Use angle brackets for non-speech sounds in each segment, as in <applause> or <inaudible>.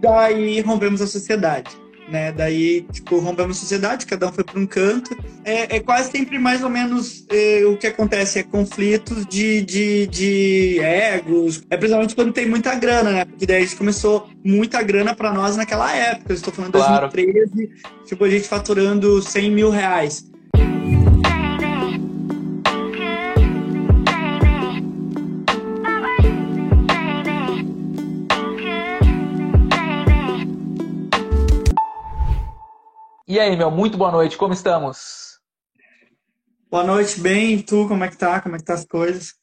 daí rompemos a sociedade né? Daí, tipo, rompemos a sociedade, cada um foi para um canto. É, é, quase sempre mais ou menos é, o que acontece, é conflitos de, de, de egos. É principalmente quando tem muita grana, né? Porque daí a gente começou muita grana para nós naquela época. Eu estou falando de claro. 2013, tipo, a gente faturando 100 mil reais. E aí, meu, muito boa noite, como estamos? Boa noite, bem, e tu, como é que tá? Como é que tá as coisas?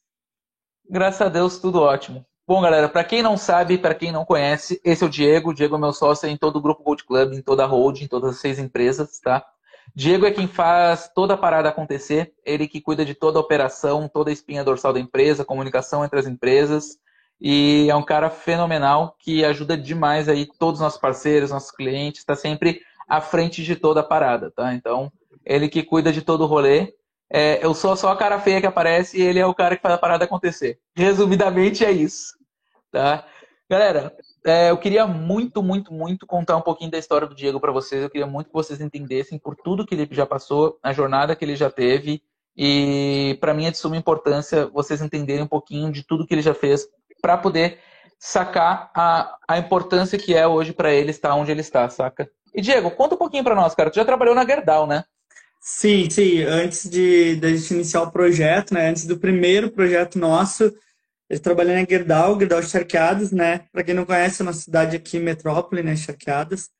Graças a Deus, tudo ótimo. Bom, galera, para quem não sabe, para quem não conhece, esse é o Diego. O Diego é meu sócio em todo o grupo Gold Club, em toda a holding, em todas as seis empresas, tá? Diego é quem faz toda a parada acontecer, ele que cuida de toda a operação, toda a espinha dorsal da empresa, comunicação entre as empresas, e é um cara fenomenal que ajuda demais aí todos os nossos parceiros, nossos clientes, está sempre à frente de toda a parada, tá? Então, ele que cuida de todo o rolê. É, eu sou só a cara feia que aparece e ele é o cara que faz a parada acontecer. Resumidamente é isso, tá? Galera, é, eu queria muito, muito, muito contar um pouquinho da história do Diego para vocês. Eu queria muito que vocês entendessem por tudo que ele já passou, a jornada que ele já teve. E para mim é de suma importância vocês entenderem um pouquinho de tudo que ele já fez para poder sacar a, a importância que é hoje para ele estar onde ele está, saca? E Diego, conta um pouquinho para nós, cara. Tu já trabalhou na Gerdau, né? Sim, sim. Antes de, de a gente iniciar o projeto, né? Antes do primeiro projeto nosso, eu trabalhei na Gerdau, Gerdau Charqueadas, né? Para quem não conhece, é uma cidade aqui, metrópole, né? Charqueadas.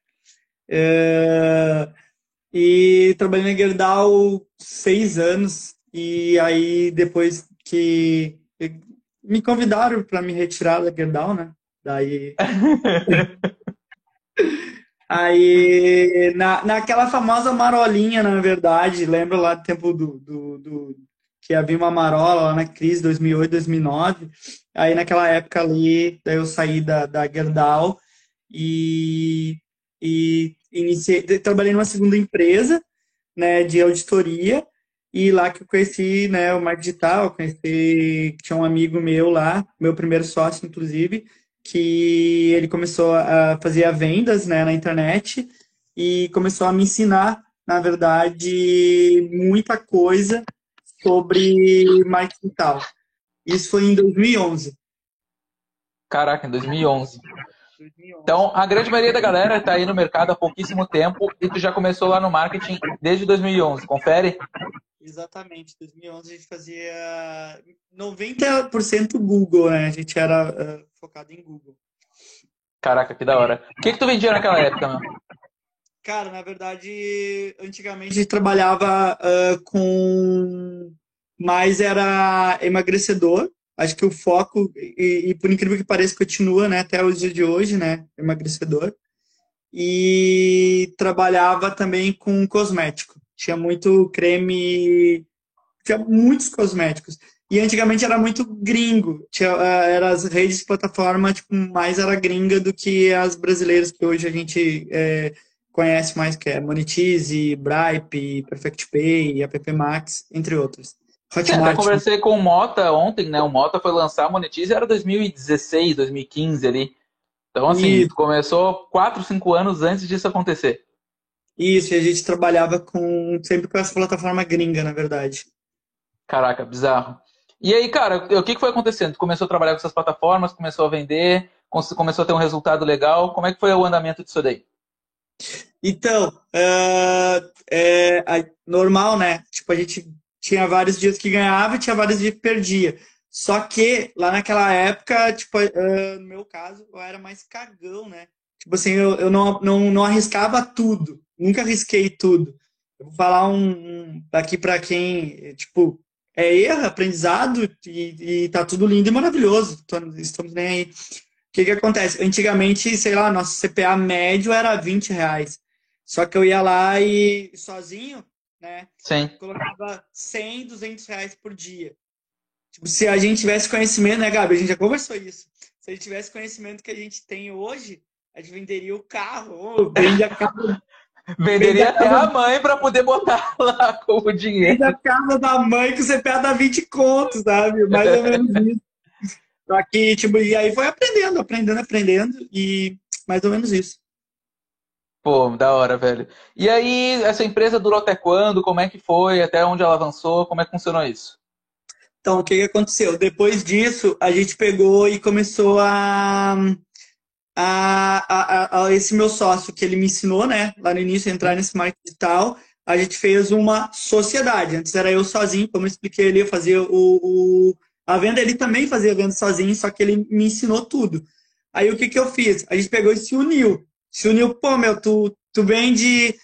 É... E trabalhei na Gerdau seis anos. E aí, depois que me convidaram para me retirar da Gerdau, né? Daí. <laughs> Aí, na, naquela famosa marolinha, na verdade, lembra lá do tempo do, do, do que havia uma marola lá na crise 2008, 2009. Aí, naquela época ali, daí eu saí da, da Gerdau e, e iniciei, trabalhei numa segunda empresa, né, de auditoria, e lá que eu conheci, né, o marketing digital, conheci, tinha um amigo meu lá, meu primeiro sócio, inclusive, que ele começou a fazer vendas né, na internet e começou a me ensinar, na verdade, muita coisa sobre marketing digital. Isso foi em 2011. Caraca, em 2011. Então, a grande maioria da galera está aí no mercado há pouquíssimo tempo e tu já começou lá no marketing desde 2011. Confere? Exatamente. 2011 a gente fazia 90% Google, né? A gente era uh, focado em Google. Caraca, que da hora. O que, que tu vendia naquela época, meu? Cara, na verdade, antigamente a gente trabalhava uh, com mais era emagrecedor. Acho que o foco, e, e, por incrível que pareça, continua né, até os dias de hoje, né? Emagrecedor. E trabalhava também com cosmético. Tinha muito creme, tinha muitos cosméticos. E antigamente era muito gringo. Tinha, eh, era as redes de plataforma, tipo, mais era gringa do que as brasileiras que hoje a gente é, conhece mais, que é Monetize, Bripe, Perfect Pay, App Max, entre outros. Hotmart. É, eu conversei com o Mota ontem, né? O Mota foi lançar a Monetize, era 2016, 2015 ali. Então, assim, e... começou 4, 5 anos antes disso acontecer. Isso, e a gente trabalhava com sempre com essa plataforma gringa, na verdade. Caraca, bizarro. E aí, cara, o que foi acontecendo? Tu começou a trabalhar com essas plataformas, começou a vender, começou a ter um resultado legal. Como é que foi o andamento disso daí? Então, uh, é, é, normal, né? Tipo, a gente tinha vários dias que ganhava e tinha vários dias que perdia. Só que lá naquela época, tipo, uh, no meu caso, eu era mais cagão, né? Tipo assim, eu, eu não, não, não arriscava tudo. Nunca arrisquei tudo. Eu vou falar um, um aqui para quem, tipo, é erro, aprendizado e, e tá tudo lindo e maravilhoso. Estamos nem aí. O que que acontece? Antigamente, sei lá, nosso CPA médio era 20 reais. Só que eu ia lá e sozinho, né? Sim. Colocava 100, 200 reais por dia. Tipo, se a gente tivesse conhecimento, né, Gabi? A gente já conversou isso. Se a gente tivesse conhecimento que a gente tem hoje, a gente venderia o carro, <laughs> vende a casa, Venderia até a mãe para poder botar <laughs> lá como dinheiro. Da casa da mãe que você pega 20 contos, sabe? Mais ou menos isso. <laughs> Aqui, tipo, e aí foi aprendendo, aprendendo, aprendendo. E, mais ou menos isso. Pô, da hora, velho. E aí, essa empresa durou até quando? Como é que foi? Até onde ela avançou? Como é que funcionou isso? Então, o que, que aconteceu? Depois disso, a gente pegou e começou a, a, a, a, esse meu sócio que ele me ensinou, né? Lá no início, entrar nesse marketing digital. A gente fez uma sociedade. Antes era eu sozinho, como eu expliquei ali, eu fazia o, o a venda. Ele também fazia a venda sozinho, só que ele me ensinou tudo. Aí o que, que eu fiz? A gente pegou e se uniu. Se uniu, pô, meu, tu, tu vende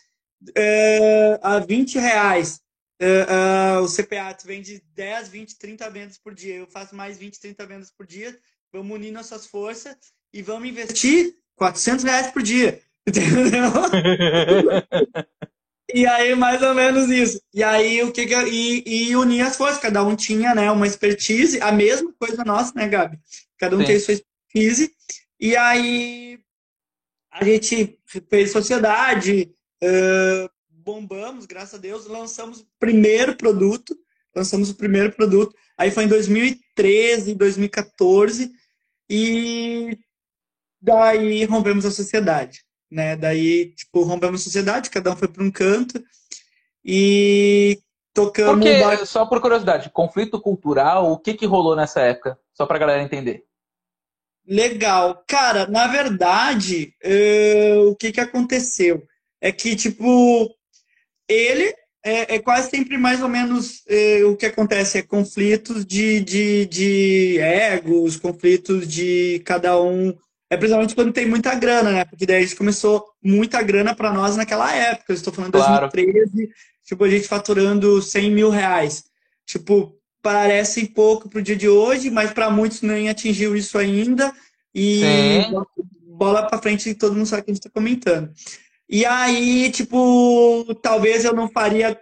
uh, a 20 reais. Uh, uh, o CPA, tu vende 10, 20, 30 vendas por dia. Eu faço mais 20, 30 vendas por dia. Vamos unir nossas forças e vamos investir 400 reais por dia. <laughs> Entendeu? e aí, mais ou menos isso. E aí, o que, que eu, e, e unir as forças. Cada um tinha né, uma expertise, a mesma coisa nossa, né, Gabi? Cada um Sim. tem sua expertise. E aí, a gente fez sociedade, uh, bombamos, graças a Deus, lançamos o primeiro produto, lançamos o primeiro produto, aí foi em 2013, 2014, e daí rompemos a sociedade, né? Daí, tipo, rompemos a sociedade, cada um foi para um canto, e tocamos... Porque, bar... só por curiosidade, conflito cultural, o que que rolou nessa época? Só pra galera entender. Legal. Cara, na verdade, uh, o que, que aconteceu? É que, tipo, ele é, é quase sempre mais ou menos uh, o que acontece é conflitos de, de, de egos, conflitos de cada um. É principalmente quando tem muita grana, né? Porque daí a gente começou muita grana para nós naquela época. Eu estou falando de claro. 2013, tipo, a gente faturando 100 mil reais. Tipo, parecem pouco para o dia de hoje, mas para muitos nem atingiu isso ainda. E Sim. bola para frente e todo mundo sabe o que a gente está comentando. E aí, tipo, talvez eu não faria.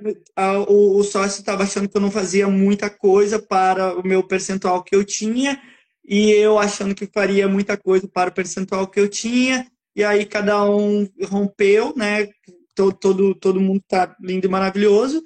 O, o sócio estava achando que eu não fazia muita coisa para o meu percentual que eu tinha, e eu achando que faria muita coisa para o percentual que eu tinha, e aí cada um rompeu, né? Todo, todo, todo mundo está lindo e maravilhoso.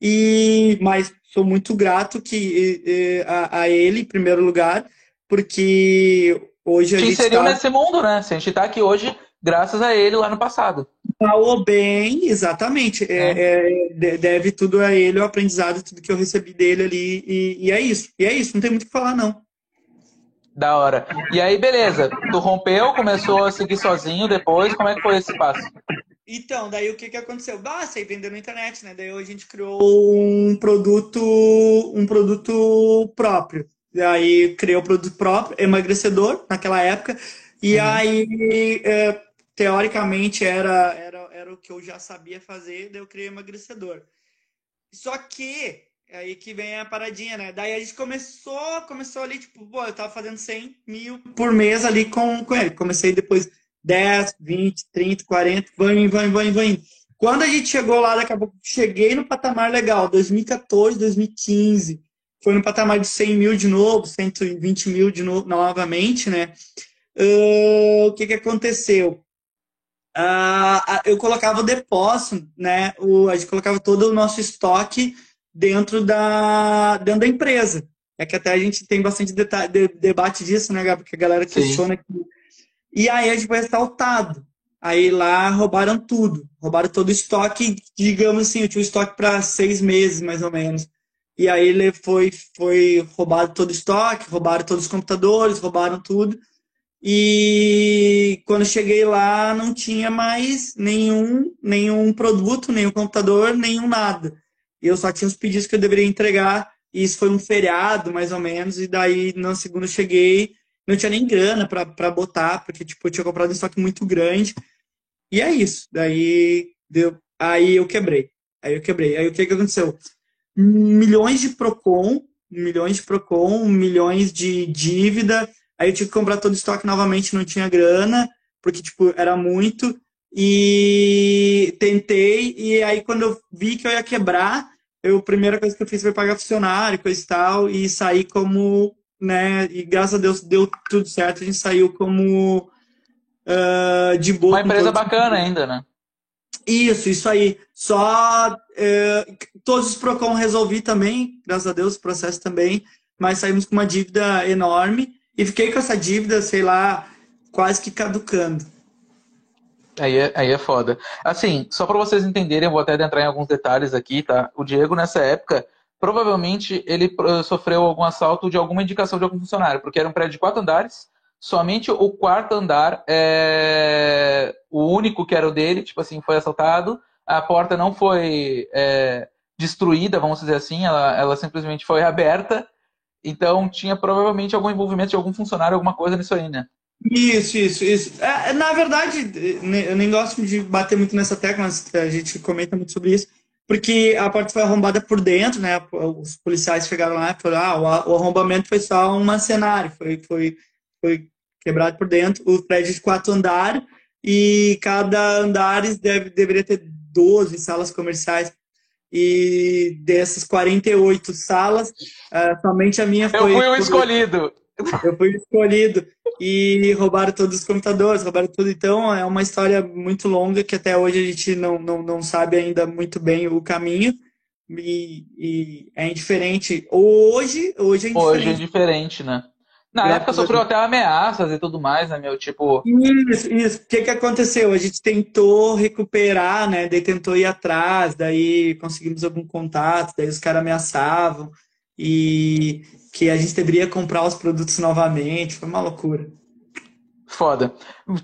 E, mas sou muito grato que, a, a ele, em primeiro lugar, porque hoje a Te gente. inseriu tá... nesse mundo, né? Se a gente está aqui hoje graças a ele lá no passado. Falou bem, exatamente. É. É, deve tudo a ele, o aprendizado, tudo que eu recebi dele ali. E, e, é isso. E é isso, não tem muito o que falar, não. Da hora. E aí, beleza. Tu rompeu, começou a seguir sozinho depois. Como é que foi esse passo? Então, daí o que, que aconteceu? Ah, sei vender na internet, né? Daí a gente criou um produto, um produto próprio. Daí criou o produto próprio, emagrecedor, naquela época. E uhum. aí, é, teoricamente, era, era, era o que eu já sabia fazer, daí eu criei emagrecedor. Só que, aí que vem a paradinha, né? Daí a gente começou, começou ali, tipo, pô, eu tava fazendo 100 mil por mês ali com, com ele. Comecei depois 10, 20, 30, 40, vai, vai, vai, vai. Quando a gente chegou lá, daqui a pouco, cheguei no patamar legal, 2014, 2015, foi no patamar de 100 mil de novo, 120 mil de novo, novamente, né? Uh, o que, que aconteceu? Uh, eu colocava o depósito, né? O, a gente colocava todo o nosso estoque dentro da, dentro da empresa. É que até a gente tem bastante de, debate disso, né, Gabi? Porque a galera questiona que e aí a gente foi assaltado. Aí lá roubaram tudo. Roubaram todo o estoque, digamos assim, eu tinha um estoque para seis meses, mais ou menos. E aí ele foi, foi roubado todo o estoque, roubaram todos os computadores, roubaram tudo. E quando cheguei lá, não tinha mais nenhum, nenhum produto, nenhum computador, nenhum nada. Eu só tinha os pedidos que eu deveria entregar. E isso foi um feriado, mais ou menos. E daí, na segunda, eu cheguei não tinha nem grana para botar, porque tipo, eu tinha comprado um estoque muito grande. E é isso. Daí deu. Aí eu quebrei. Aí eu quebrei. Aí o que, que aconteceu? Milhões de Procon, milhões de Procon, milhões de dívida. Aí eu tive que comprar todo o estoque novamente, não tinha grana, porque tipo, era muito. E tentei, e aí quando eu vi que eu ia quebrar, eu, a primeira coisa que eu fiz foi pagar funcionário, coisa e tal, e sair como né? E graças a Deus deu tudo certo, a gente saiu como uh, de boa. Uma empresa bacana ainda, né? Isso, isso aí. Só uh, todos os Procon resolvi também, graças a Deus, o processo também, mas saímos com uma dívida enorme e fiquei com essa dívida, sei lá, quase que caducando. Aí é, aí é foda. Assim, só para vocês entenderem, eu vou até entrar em alguns detalhes aqui, tá? O Diego, nessa época, provavelmente ele eh, sofreu algum assalto de alguma indicação de algum funcionário, porque era um prédio de quatro andares, somente o quarto andar é o único que era o dele, tipo assim, foi assaltado, a porta não foi é, destruída, vamos dizer assim, ela, ela simplesmente foi aberta, então tinha provavelmente algum envolvimento de algum funcionário, alguma coisa nisso aí, né? Isso, isso, isso. É, na verdade, eu nem gosto de bater muito nessa tecla, mas a gente comenta muito sobre isso, porque a porta foi arrombada por dentro, né? Os policiais chegaram lá e falaram: ah, o arrombamento foi só um cenário, foi, foi, foi quebrado por dentro. O prédio de quatro andares e cada andares deve, deveria ter 12 salas comerciais. E dessas 48 salas, uh, somente a minha foi. Eu fui o escolhido. Eu fui escolhido e roubaram todos os computadores, roubaram tudo. Então é uma história muito longa que até hoje a gente não, não, não sabe ainda muito bem o caminho. E, e é indiferente. Hoje, hoje é indiferente. Hoje é diferente, né? Na época sofreu até ameaças e tudo mais, né, meu? Tipo. Isso, isso. O que, que aconteceu? A gente tentou recuperar, né? Daí tentou ir atrás, daí conseguimos algum contato, daí os caras ameaçavam. E que a gente deveria comprar os produtos novamente. Foi uma loucura. Foda.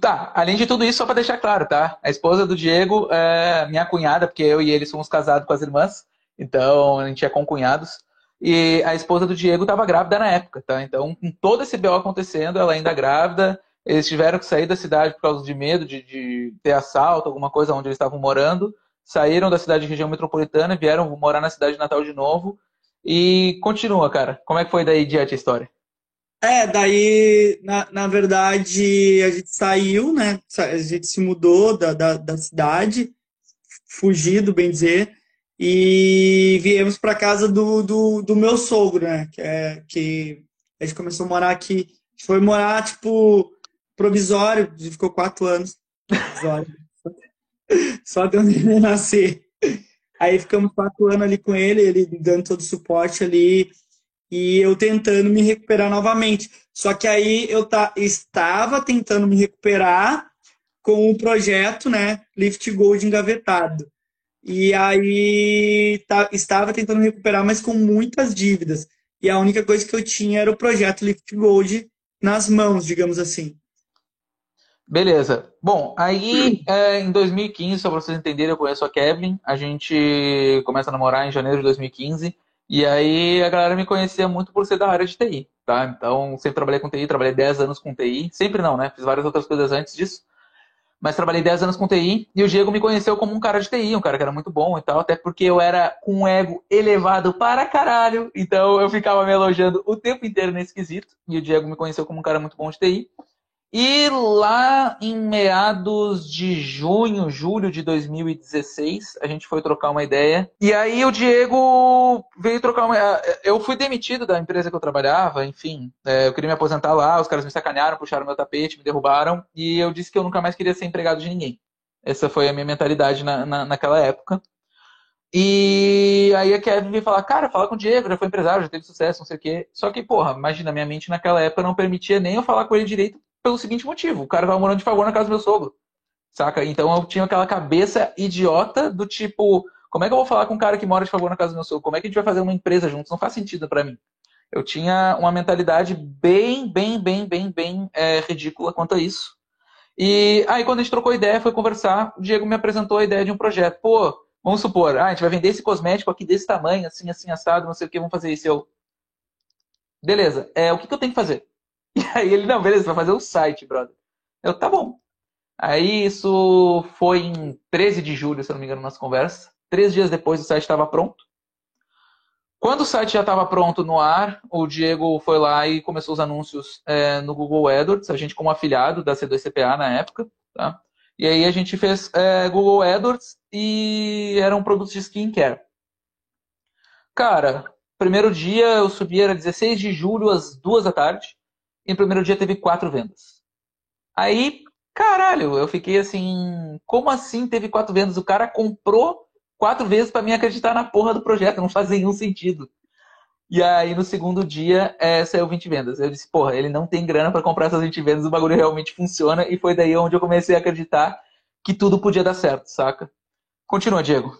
Tá, além de tudo isso, só para deixar claro, tá? A esposa do Diego é minha cunhada, porque eu e ele somos casados com as irmãs, então a gente é concunhados. E a esposa do Diego estava grávida na época, tá? Então, com todo esse BO acontecendo, ela ainda grávida, eles tiveram que sair da cidade por causa de medo de, de ter assalto, alguma coisa onde eles estavam morando. Saíram da cidade de região metropolitana, vieram morar na cidade de Natal de novo e continua, cara. Como é que foi daí diante a história? É, daí, na, na verdade, a gente saiu, né? A gente se mudou da, da, da cidade, fugido, bem dizer, e viemos para casa do, do, do, meu sogro, né? Que, é, que a gente começou a morar aqui. Foi morar, tipo, provisório, a gente ficou quatro anos. Provisório. <laughs> Só de onde nascer. Aí ficamos quatro anos ali com ele, ele dando todo o suporte ali e eu tentando me recuperar novamente. Só que aí eu tá, estava tentando me recuperar com o projeto, né, Lift Gold engavetado. E aí tá, estava tentando recuperar, mas com muitas dívidas. E a única coisa que eu tinha era o projeto Lift Gold nas mãos, digamos assim. Beleza. Bom, aí é, em 2015, só para vocês entenderem, eu conheço a Kevin. A gente começa a namorar em janeiro de 2015. E aí a galera me conhecia muito por ser da área de TI, tá? Então, sempre trabalhei com TI, trabalhei 10 anos com TI. Sempre não, né? Fiz várias outras coisas antes disso. Mas trabalhei 10 anos com TI e o Diego me conheceu como um cara de TI, um cara que era muito bom e tal, até porque eu era com um ego elevado para caralho. Então eu ficava me elogiando o tempo inteiro nesse quesito. E o Diego me conheceu como um cara muito bom de TI. E lá em meados de junho, julho de 2016, a gente foi trocar uma ideia. E aí o Diego veio trocar uma. Eu fui demitido da empresa que eu trabalhava, enfim. É, eu queria me aposentar lá, os caras me sacanearam, puxaram meu tapete, me derrubaram. E eu disse que eu nunca mais queria ser empregado de ninguém. Essa foi a minha mentalidade na, na, naquela época. E aí a Kevin veio falar, cara, fala com o Diego, já foi empresário, já teve sucesso, não sei o quê. Só que, porra, imagina, minha mente naquela época não permitia nem eu falar com ele direito pelo seguinte motivo: o cara tava morando de favor na casa do meu sogro. Saca? Então eu tinha aquela cabeça idiota do tipo: como é que eu vou falar com um cara que mora de favor na casa do meu sogro? Como é que a gente vai fazer uma empresa juntos? Não faz sentido para mim. Eu tinha uma mentalidade bem, bem, bem, bem, bem é, ridícula quanto a isso. E aí, quando a gente trocou ideia, foi conversar, o Diego me apresentou a ideia de um projeto. Pô, vamos supor, ah, a gente vai vender esse cosmético aqui desse tamanho, assim, assim, assado, não sei o que, vamos fazer isso. Eu, beleza, é, o que, que eu tenho que fazer? <laughs> E aí ele, não, beleza, vai fazer o site, brother. Eu, tá bom. Aí isso foi em 13 de julho, se eu não me engano, nossa conversa. Três dias depois o site estava pronto. Quando o site já estava pronto no ar, o Diego foi lá e começou os anúncios é, no Google AdWords, a gente como afiliado da C2CPA na época, tá? E aí a gente fez é, Google AdWords e eram produtos de skincare. Cara, primeiro dia eu subi, era 16 de julho, às duas da tarde e no primeiro dia teve quatro vendas. Aí, caralho, eu fiquei assim, como assim teve quatro vendas? O cara comprou quatro vezes para mim acreditar na porra do projeto, não faz nenhum sentido. E aí no segundo dia é, saiu 20 vendas. Eu disse, porra, ele não tem grana para comprar essas 20 vendas, o bagulho realmente funciona. E foi daí onde eu comecei a acreditar que tudo podia dar certo, saca? Continua, Diego.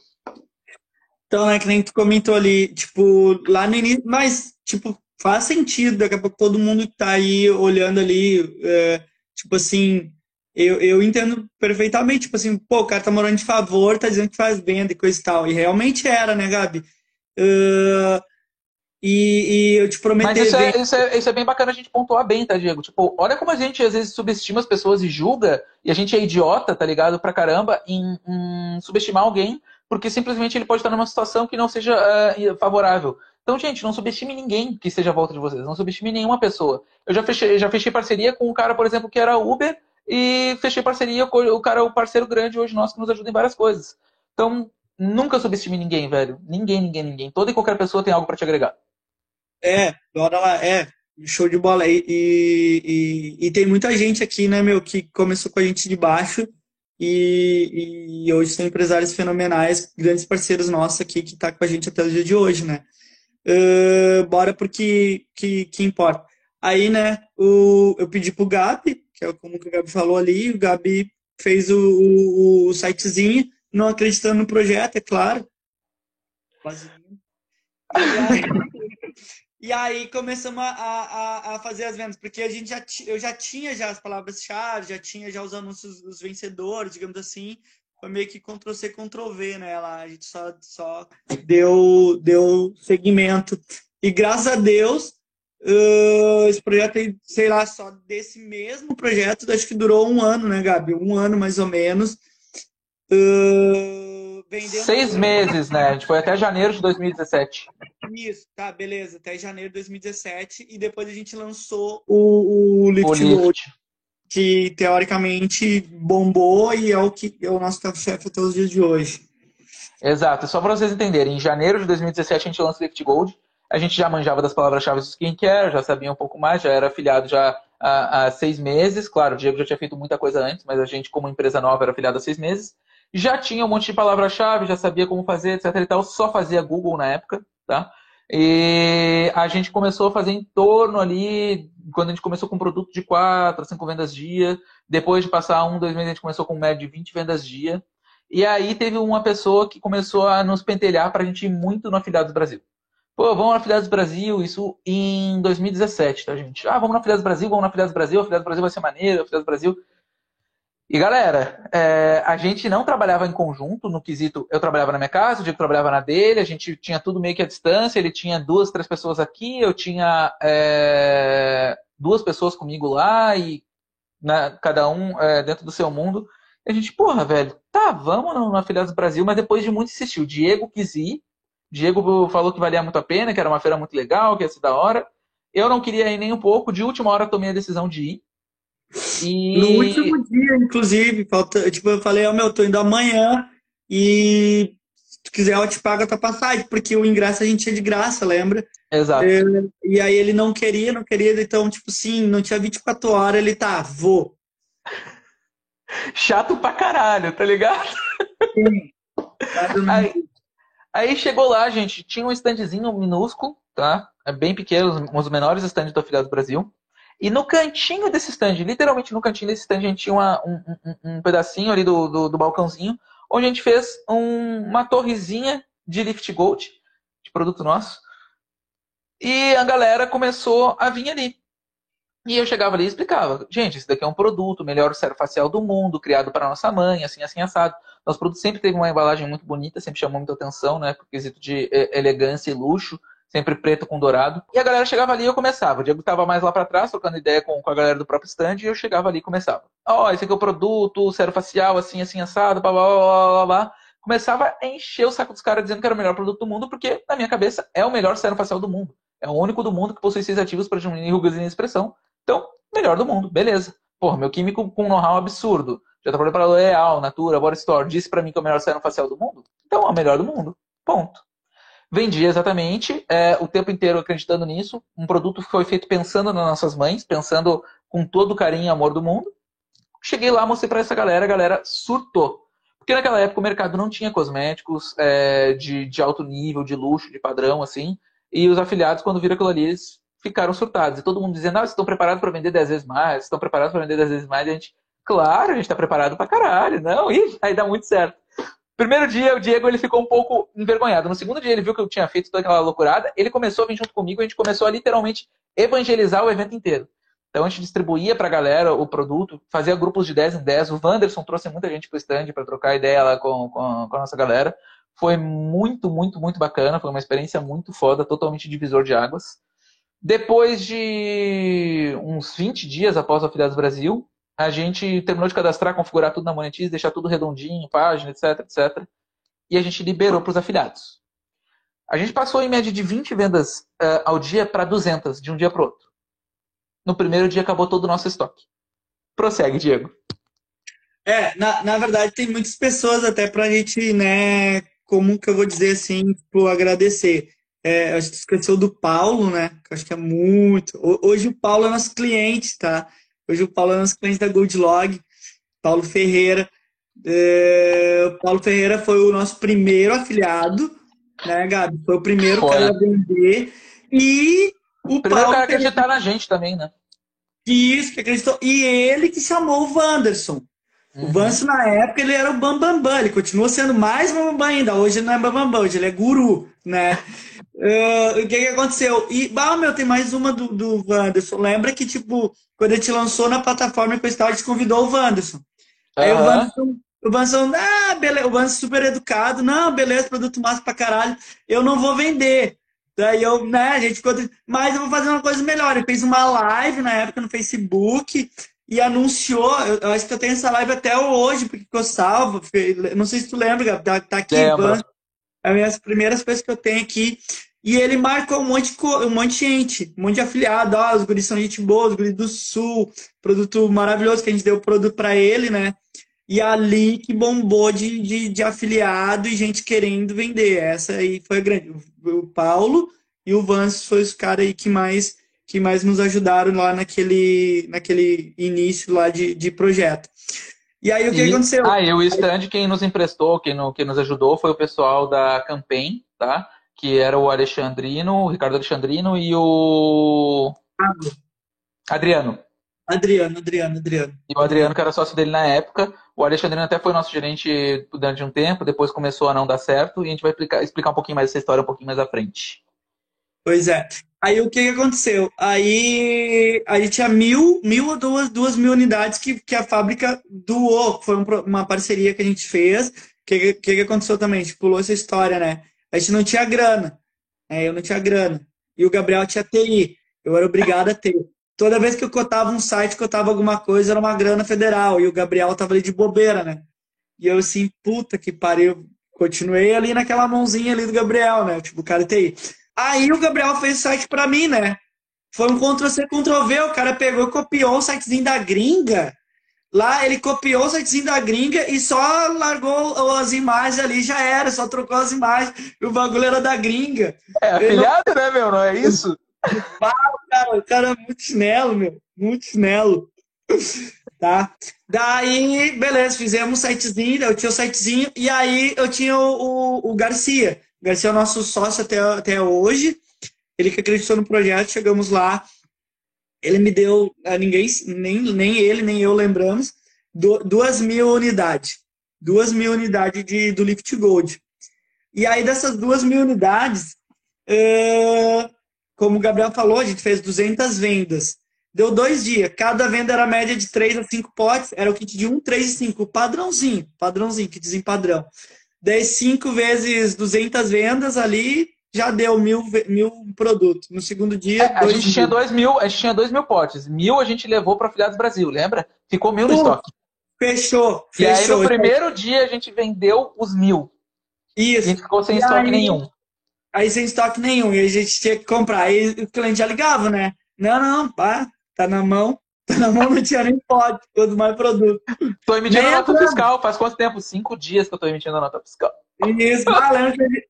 Então, né, que nem tu comentou ali, tipo, lá no início, mas, tipo, faz sentido, daqui a pouco todo mundo que tá aí olhando ali, é, tipo assim, eu, eu entendo perfeitamente, tipo assim, pô, o cara tá morando de favor, tá dizendo que faz venda e coisa e tal, e realmente era, né, Gabi? Uh, e, e, eu te prometi. Mas isso é, isso, é, isso é bem bacana a gente pontuar bem, tá, Diego? Tipo, olha como a gente às vezes subestima as pessoas e julga, e a gente é idiota, tá ligado? Pra caramba, em, em subestimar alguém, porque simplesmente ele pode estar numa situação que não seja uh, favorável. Então, gente, não subestime ninguém que esteja à volta de vocês, não subestime nenhuma pessoa. Eu já fechei, já fechei parceria com um cara, por exemplo, que era Uber, e fechei parceria com o cara, o parceiro grande hoje nosso que nos ajuda em várias coisas. Então, nunca subestime ninguém, velho. Ninguém, ninguém, ninguém. Toda e qualquer pessoa tem algo para te agregar. É, bora lá, é, show de bola. E, e, e, tem muita gente aqui, né, meu, que começou com a gente de baixo e, e hoje são empresários fenomenais, grandes parceiros nossos aqui que tá com a gente até o dia de hoje, né? Uh, bora porque que, que importa. Aí, né, o, eu pedi pro Gabi, que é como o Gabi falou ali, o Gabi fez o, o, o sitezinho, não acreditando no projeto, é claro. E aí, <laughs> e aí começamos a, a, a, fazer as vendas, porque a gente já eu já tinha já as palavras-chave, já tinha já os anúncios dos vencedores, digamos assim. Foi meio que Ctrl-C, Ctrl-V, né? Lá, a gente só, só deu, deu segmento. E graças a Deus, uh, esse projeto, sei lá, só desse mesmo projeto, acho que durou um ano, né, Gabi? Um ano mais ou menos. Uh. Seis meses, né? A gente foi até janeiro de 2017. Isso, tá, beleza. Até janeiro de 2017. E depois a gente lançou o, o Lift, o Lift. Que teoricamente bombou e é o que é o nosso carro-chefe até os dias de hoje. Exato. Só para vocês entenderem, em janeiro de 2017 a gente lançou o Lift Gold. A gente já manjava das palavras-chave do skincare, já sabia um pouco mais, já era afiliado já há, há, seis meses. Claro, o Diego já tinha feito muita coisa antes, mas a gente, como empresa nova, era afiliado há seis meses já tinha um monte de palavra-chave, já sabia como fazer, etc e tal, só fazia Google na época, tá? E a gente começou a fazer em torno ali, quando a gente começou com um produto de 4 a 5 vendas dia, depois de passar um, dois meses, a gente começou com um médio de 20 vendas dia. E aí teve uma pessoa que começou a nos pentelhar para a gente ir muito no Afiliados Brasil. Pô, vamos no Afiliados Brasil, isso em 2017, tá, gente? Ah, vamos no Afiliados Brasil, vamos no Afiliados Brasil, Afiliados Brasil vai ser maneiro, Afiliados Brasil. E galera, é, a gente não trabalhava em conjunto no quesito. Eu trabalhava na minha casa, o Diego trabalhava na dele, a gente tinha tudo meio que à distância. Ele tinha duas, três pessoas aqui, eu tinha é, duas pessoas comigo lá e na, cada um é, dentro do seu mundo. E a gente, porra, velho, tá, vamos na Afiliados do Brasil, mas depois de muito insistir. O Diego quis ir, Diego falou que valia muito a pena, que era uma feira muito legal, que ia ser da hora. Eu não queria ir nem um pouco, de última hora tomei a decisão de ir. E... No último dia, inclusive, falta, tipo, eu falei, ó, oh, meu, tô indo amanhã e se tu quiser eu te pago a tua passagem, porque o ingresso a gente tinha de graça, lembra? Exato. É, e aí ele não queria, não queria, então, tipo, sim, não tinha 24 horas, ele tá, vou. Chato pra caralho, tá ligado? Sim. Aí, aí chegou lá, gente, tinha um standzinho minúsculo, tá? É bem pequeno, um dos menores stands do Afiliado do Brasil. E no cantinho desse stand, literalmente no cantinho desse stand, a gente tinha uma, um, um, um, pedacinho ali do, do, do, balcãozinho, onde a gente fez um, uma torrezinha de Lift Gold, de produto nosso. E a galera começou a vir ali. E eu chegava ali e explicava, gente, esse daqui é um produto, o melhor sérum facial do mundo, criado para nossa mãe, assim, assim, assado. Nosso produto sempre teve uma embalagem muito bonita, sempre chamou muita atenção, né, por quesito de é, elegância e luxo sempre preto com dourado. E a galera chegava ali e eu começava. O Diego estava mais lá para trás, trocando ideia com, com a galera do próprio stand, e eu chegava ali e começava. Ó, oh, esse aqui é o produto, sério facial, assim, assim, assado, blá, blá, blá, blá, blá. Começava a encher o saco dos caras dizendo que era o melhor produto do mundo, porque, na minha cabeça, é o melhor sérum facial do mundo. É o único do mundo que possui seis ativos para diminuir rugas e expressão. Então, melhor do mundo, beleza. Porra, meu químico com um know-how absurdo. Já trabalhei para L'Oreal, Natura, Body Store, disse para mim que é o melhor sérum facial do mundo. Então, é o melhor do mundo. Ponto. Vendi exatamente, é, o tempo inteiro acreditando nisso. Um produto que foi feito pensando nas nossas mães, pensando com todo o carinho e amor do mundo. Cheguei lá, mostrei para essa galera, a galera surtou. Porque naquela época o mercado não tinha cosméticos é, de, de alto nível, de luxo, de padrão, assim. E os afiliados, quando viram aquilo ali, eles ficaram surtados. E todo mundo dizendo, ah, vocês estão preparados para vender 10 vezes mais, estão preparados para vender 10 vezes mais. E a gente, Claro, a gente tá preparado pra caralho. Não, Ih, aí dá muito certo. Primeiro dia, o Diego ele ficou um pouco envergonhado. No segundo dia, ele viu que eu tinha feito toda aquela loucurada. Ele começou a vir junto comigo. A gente começou a literalmente evangelizar o evento inteiro. Então a gente distribuía para a galera o produto, fazia grupos de 10 em 10. O Wanderson trouxe muita gente para o stand para trocar ideia lá com, com, com, a nossa galera. Foi muito, muito, muito bacana. Foi uma experiência muito foda, totalmente divisor de águas. Depois de uns 20 dias após o Afiliados Brasil, a gente terminou de cadastrar, configurar tudo na Monetize, deixar tudo redondinho, página, etc, etc. E a gente liberou para os afiliados. A gente passou em média de 20 vendas uh, ao dia para 200, de um dia para outro. No primeiro dia acabou todo o nosso estoque. Prossegue, Diego. É, na, na verdade tem muitas pessoas até para a gente, né, como que eu vou dizer assim, tipo, agradecer. É, a gente esqueceu do Paulo, né, que eu acho que é muito... Hoje o Paulo é nosso cliente, tá? Hoje o Paulo é nosso cliente da Goldlog, Paulo Ferreira. É, o Paulo Ferreira foi o nosso primeiro afiliado, né, Gabi? Foi o primeiro foi. cara a vender. E o Primeiro Paulo cara acreditar na gente também, né? Isso, que acreditou. E ele que chamou o Wanderson. Uhum. O Wanderson, na época, ele era o Bambambam. Bam, bam. Ele continua sendo mais Bambambam ainda. Hoje ele não é Bambambam, bam, hoje ele é guru, né? Uh, o que que aconteceu? E, bah, meu, tem mais uma do, do Wanderson. Lembra que, tipo, quando ele te lançou na plataforma que eu estava, te convidou o Wanderson. Aí uhum. o Wanderson o Banzão, ah, beleza, o Banzão super educado, não, beleza, produto massa pra caralho, eu não vou vender. Daí eu, né, a gente ficou. Mas eu vou fazer uma coisa melhor. Ele fez uma live na época no Facebook e anunciou. Eu, eu acho que eu tenho essa live até hoje, porque ficou salvo. Não sei se tu lembra, Gabi, tá, tá aqui. Lembra. É as primeiras coisas que eu tenho aqui. E ele marcou um monte, de, um monte de gente, um monte de afiliado. Ó, os guris são gente boa, os guris do Sul. Produto maravilhoso que a gente deu o produto para ele, né? E ali que bombou de, de, de, afiliado e gente querendo vender. Essa aí foi a grande. O Paulo e o Vance foi os caras aí que mais, que mais nos ajudaram lá naquele, naquele início lá de, de projeto. E aí o que e, aconteceu? Ah, e o stand quem nos emprestou, quem, no, quem nos ajudou foi o pessoal da Campaign, tá? Que era o Alexandrino, o Ricardo Alexandrino e o. Adriano. Adriano, Adriano, Adriano. E o Adriano, que era sócio dele na época. O Alexandrino até foi nosso gerente durante um tempo, depois começou a não dar certo, e a gente vai explicar, explicar um pouquinho mais essa história um pouquinho mais à frente. Pois é. Aí o que, aconteceu? Aí a gente tinha mil, mil ou duas, duas mil unidades que, que a fábrica doou. Foi uma parceria que a gente fez. O que, que, que aconteceu também? A gente pulou essa história, né? A gente não tinha grana. É, eu não tinha grana. E o Gabriel tinha TI. Eu era obrigado a ter toda vez que eu cotava um site, cotava alguma coisa, era uma grana federal. E o Gabriel tava ali de bobeira, né? E eu assim, puta que pariu. Continuei ali naquela mãozinha ali do Gabriel, né? Tipo, o cara TI. Aí o Gabriel fez o site pra mim, né? Foi um Ctrl-C, Ctrl-V. O cara pegou copiou o sitezinho da gringa. Lá ele copiou o sitezinho da gringa e só largou as imagens ali, já era, só trocou as imagens. O bagulho era da gringa. É afiliado, não... né, meu? Não é isso? cara, o cara é muito chinelo, meu. Muito chinelo. Tá? Daí, beleza, fizemos um sitezinho, eu tinha o um sitezinho, e aí eu tinha o, o, o Garcia. O Garcia é o nosso sócio até, até hoje. Ele que acreditou no projeto, chegamos lá. Ele me deu, ninguém, nem, nem ele, nem eu lembramos, duas mil unidades. Duas mil unidades de, do Lift Gold. E aí, dessas duas mil unidades, uh, como o Gabriel falou, a gente fez 200 vendas. Deu dois dias. Cada venda era média de 3 a 5 potes. Era o kit de 1, 3 e 5. Padrãozinho. Padrãozinho, kitzinho padrão. Daí 5 vezes 200 vendas ali, já deu mil, mil produtos. No segundo dia. É, a, gente mil. Tinha dois mil, a gente tinha 2 mil potes. Mil a gente levou para Afiliados Brasil, lembra? Ficou mil no estoque. Fechou, fechou. E aí no primeiro dia a gente vendeu os mil. Isso. A gente ficou sem e estoque aí, nenhum. Aí sem estoque nenhum, e a gente tinha que comprar. Aí o cliente já ligava, né? Não, não, pá, tá na mão. <laughs> Tá na mão, não tinha nem pote, todo mais produto. Tô emitindo nota fiscal, faz quanto tempo? Cinco dias que eu tô emitindo a nota fiscal. Isso, ah,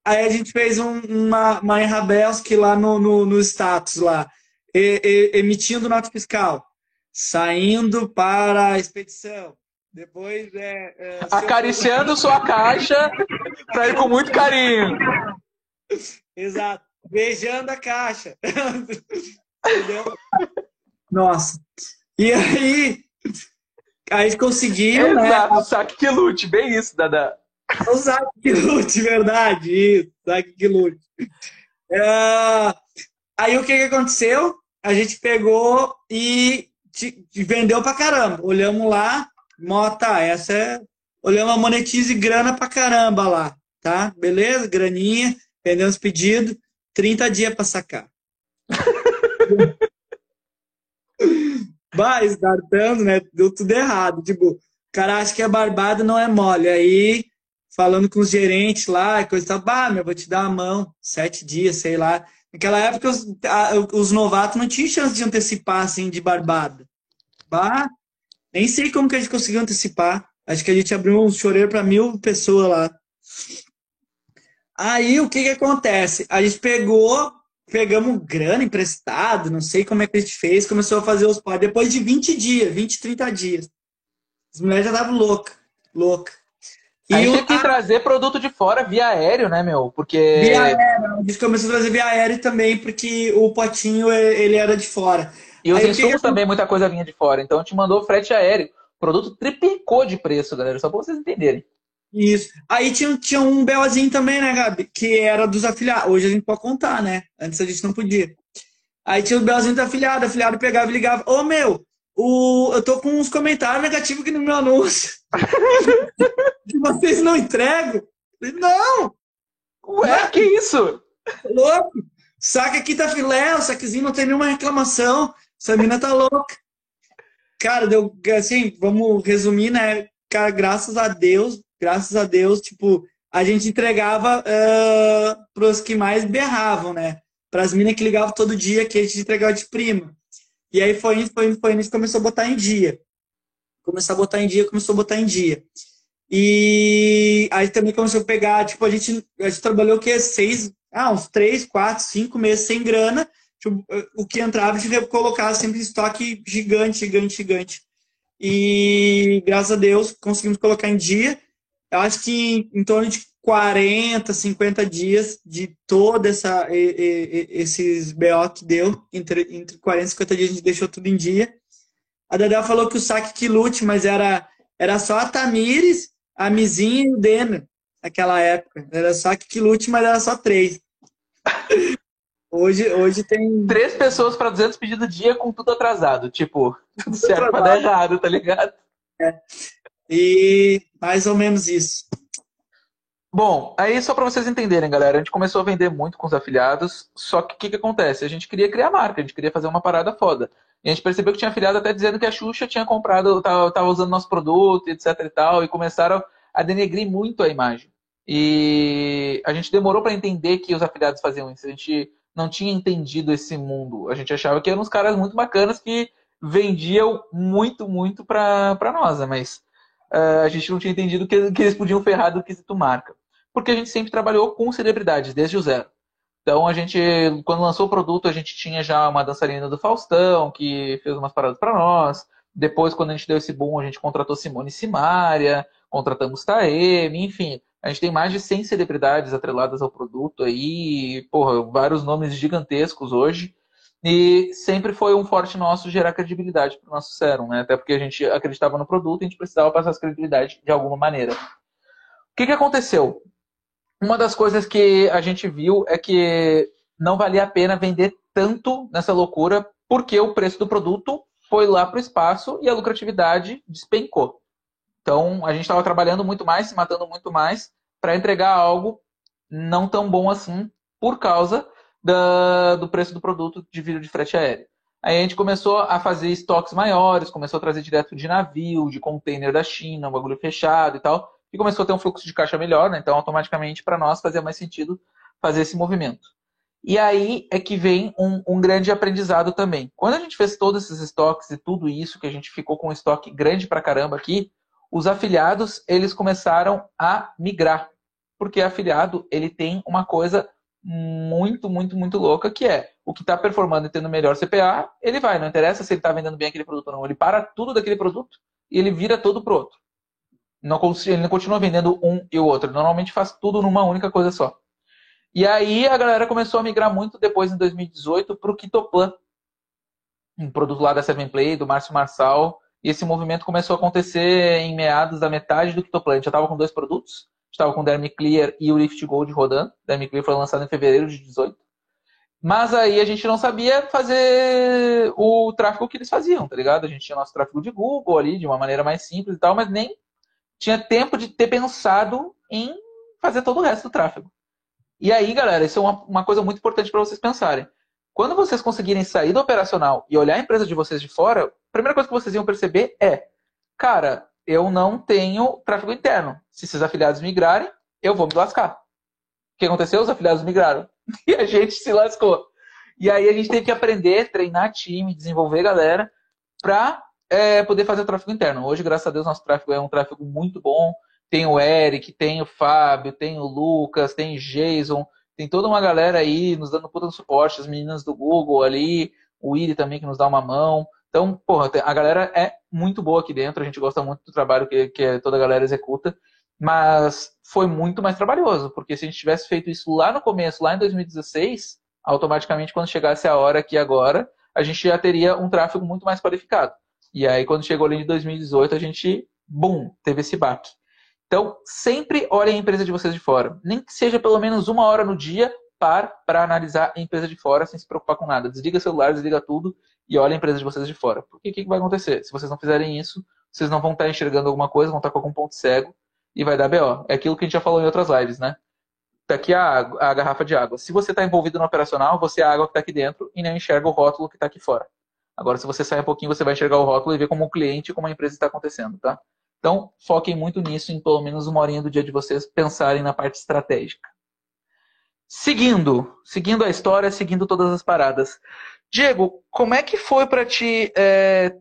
aí a gente fez um, uma, uma Enrabelski lá no, no, no status lá, e, e, emitindo nota fiscal, saindo para a expedição. Depois é. é Acariciando sua caixa para ir com muito carinho. Exato. Beijando a caixa. <laughs> Entendeu? Nossa. E aí, a gente conseguiu, né? Exato, saque que lute, bem isso, Dada. O saque que lute, verdade, isso, que lute. É, aí o que, que aconteceu? A gente pegou e vendeu pra caramba. Olhamos lá, mota, essa é. Olhamos a monetize grana pra caramba lá, tá? Beleza? Graninha, vendemos pedido, 30 dias pra sacar. <laughs> Vai, startando, né? Deu tudo errado. Tipo, o cara acha que é barbado, não é mole. Aí, falando com os gerentes lá, coisa tal, bah, meu, vou te dar a mão, sete dias, sei lá. Naquela época, os, a, os novatos não tinham chance de antecipar, assim, de barbada. Bah, nem sei como que a gente conseguiu antecipar. Acho que a gente abriu um choreiro para mil pessoas lá. Aí, o que que acontece? A gente pegou, pegamos grana emprestado, não sei como é que a gente fez, começou a fazer os pais depois de 20 dias, 20, 30 dias. As mulheres já estavam loucas, louca. E a gente tem que trazer produto de fora via aéreo, né, meu? Porque. Via aéreo, a gente começou a trazer via aéreo também, porque o potinho ele era de fora. E os Aí, insumos que... também, muita coisa vinha de fora. Então a gente mandou frete aéreo. O produto triplicou de preço, galera, só pra vocês entenderem. Isso. Aí tinha, tinha um BOzinho também, né, Gabi? Que era dos afiliados. Hoje a gente pode contar, né? Antes a gente não podia. Aí tinha o BOzinho do afiliado. O afiliado pegava e ligava. Ô, meu, o... eu tô com uns comentários negativos aqui no meu anúncio. <laughs> vocês não entregam? Não! Ué, que isso? Louco! Saca aqui tá filé, o saquezinho não tem nenhuma reclamação. Essa mina tá louca. Cara, deu, assim, vamos resumir, né? Cara, graças a Deus, graças a Deus, tipo, a gente entregava uh, pros que mais berravam, né? Para as minas que ligavam todo dia, que a gente entregava de prima. E aí foi indo, foi indo, foi indo, começou a botar em dia. Começou a botar em dia, começou a botar em dia. E aí também começou a pegar, tipo, a gente, a gente trabalhou o quê? Seis, ah, uns três, quatro, cinco meses sem grana. Tipo, o que entrava, a gente colocava sempre em estoque gigante, gigante, gigante. E graças a Deus conseguimos colocar em dia eu acho que em, em torno de 40, 50 dias de toda essa e, e, esses BO que deu, entre, entre 40 e 50 dias a gente deixou tudo em dia. A Dadel falou que o saque que lute, mas era, era só a Tamires, a Mizinha e o Denner naquela época. Era só que lute, mas era só três. Hoje, hoje tem. Três pessoas para 200 pedidos dia com tudo atrasado. Tipo, <laughs> tudo certo para dar errado, tá ligado? É. E mais ou menos isso. Bom, aí só para vocês entenderem, galera, a gente começou a vender muito com os afiliados, só que o que, que, acontece? A gente queria criar marca, a gente queria fazer uma parada foda. E a gente percebeu que tinha afiliado até dizendo que a Xuxa tinha comprado, tava, usando nosso produto, etc e tal, e começaram a denegrir muito a imagem. E a gente demorou para entender que os afiliados faziam isso. A gente não tinha entendido esse mundo. A gente achava que eram uns caras muito bacanas que vendiam muito, muito para nós, mas uh, a gente não tinha entendido que, que eles podiam ferrar do quesito marca. Porque a gente sempre trabalhou com celebridades, desde o zero. Então a gente, quando lançou o produto, a gente tinha já uma dançarina do Faustão, que fez umas paradas para nós. Depois, quando a gente deu esse boom, a gente contratou Simone Simaria, contratamos Taeme, enfim. A gente tem mais de 100 celebridades atreladas ao produto aí, porra, vários nomes gigantescos hoje. E sempre foi um forte nosso gerar credibilidade para o nosso Serum, né? Até porque a gente acreditava no produto e a gente precisava passar essa credibilidade de alguma maneira. O que, que aconteceu? Uma das coisas que a gente viu é que não valia a pena vender tanto nessa loucura porque o preço do produto foi lá para o espaço e a lucratividade despencou. Então, a gente estava trabalhando muito mais, se matando muito mais para entregar algo não tão bom assim por causa da, do preço do produto de vídeo de frete aéreo. Aí a gente começou a fazer estoques maiores, começou a trazer direto de navio, de container da China, um bagulho fechado e tal, e começou a ter um fluxo de caixa melhor, né? Então, automaticamente, para nós fazia mais sentido fazer esse movimento. E aí é que vem um, um, grande aprendizado também. Quando a gente fez todos esses estoques e tudo isso, que a gente ficou com um estoque grande pra caramba aqui, os afiliados, eles começaram a migrar. Porque afiliado, ele tem uma coisa muito, muito, muito louca, que é o que está performando e tendo melhor CPA, ele vai, não interessa se ele está vendendo bem aquele produto ou não, ele para tudo daquele produto e ele vira todo pro outro. Não, ele não continua vendendo um e o outro, normalmente faz tudo numa única coisa só. E aí a galera começou a migrar muito depois, em 2018, para o Kitoplan, um produto lá da Seven Play, do Márcio Marçal, E esse movimento começou a acontecer em meados da metade do Kitoplan. A gente já estava com dois produtos, estava com o Dermi Clear e o Lift Gold rodando. O Clear foi lançado em fevereiro de 18. Mas aí a gente não sabia fazer o tráfego que eles faziam, tá ligado? A gente tinha nosso tráfego de Google ali, de uma maneira mais simples e tal, mas nem tinha tempo de ter pensado em fazer todo o resto do tráfego. E aí, galera, isso é uma, uma coisa muito importante para vocês pensarem. Quando vocês conseguirem sair do operacional e olhar a empresa de vocês de fora, a primeira coisa que vocês iam perceber é, cara, eu não tenho tráfego interno. Se esses afiliados migrarem, eu vou me lascar. O que aconteceu? Os afiliados migraram. <laughs> E a gente se lascou. E aí a gente teve que aprender, treinar time, desenvolver galera para é, poder fazer o tráfego interno. Hoje, graças a Deus, nosso tráfego é um tráfego muito bom. Tem o Eric, tem o Fábio, tem o Lucas, tem o Jason, tem toda uma galera aí nos dando puta suporte, as meninas do Google ali, o Willi também que nos dá uma mão. Então, porra, a galera é muito boa aqui dentro, a gente gosta muito do trabalho que, que toda a galera executa. Mas foi muito mais trabalhoso, porque se a gente tivesse feito isso lá no começo, lá em 2016, automaticamente quando chegasse a hora aqui agora, a gente já teria um tráfego muito mais qualificado. E aí quando chegou ali em 2018, a gente, bum, teve esse baque. Então, sempre olhem a empresa de vocês de fora. Nem que seja pelo menos uma hora no dia para para analisar a empresa de fora sem se preocupar com nada. Desliga o celular, desliga tudo e olha a empresa de vocês de fora. Porque o que, que vai acontecer? Se vocês não fizerem isso, vocês não vão estar enxergando alguma coisa, vão estar com algum ponto cego e vai dar BO. É aquilo que a gente já falou em outras lives, né? Tá aqui a, a garrafa de água. Se você está envolvido no operacional, você é a água que está aqui dentro e não enxerga o rótulo que está aqui fora. Agora, se você sair um pouquinho, você vai enxergar o rótulo e ver como o cliente, como a empresa está acontecendo, tá? Então, foquem muito nisso, em pelo menos uma horinha do dia de vocês pensarem na parte estratégica. Seguindo, seguindo a história, seguindo todas as paradas. Diego, como é que foi para ti é,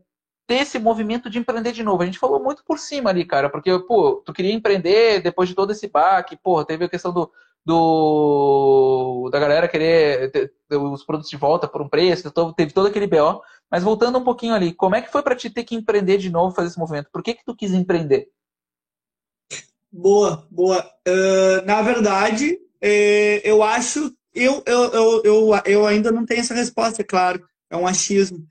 ter esse movimento de empreender de novo. A gente falou muito por cima ali, cara, porque, pô, tu queria empreender depois de todo esse baque, pô, teve a questão do, do da galera querer ter, os produtos de volta por um preço, teve todo aquele BO. Mas voltando um pouquinho ali, como é que foi para ti ter que empreender de novo, fazer esse movimento? Por que que tu quis empreender? Boa, boa. Uh, na verdade, é, eu acho, eu, eu, eu, eu, eu ainda não tenho essa resposta, é claro, é um achismo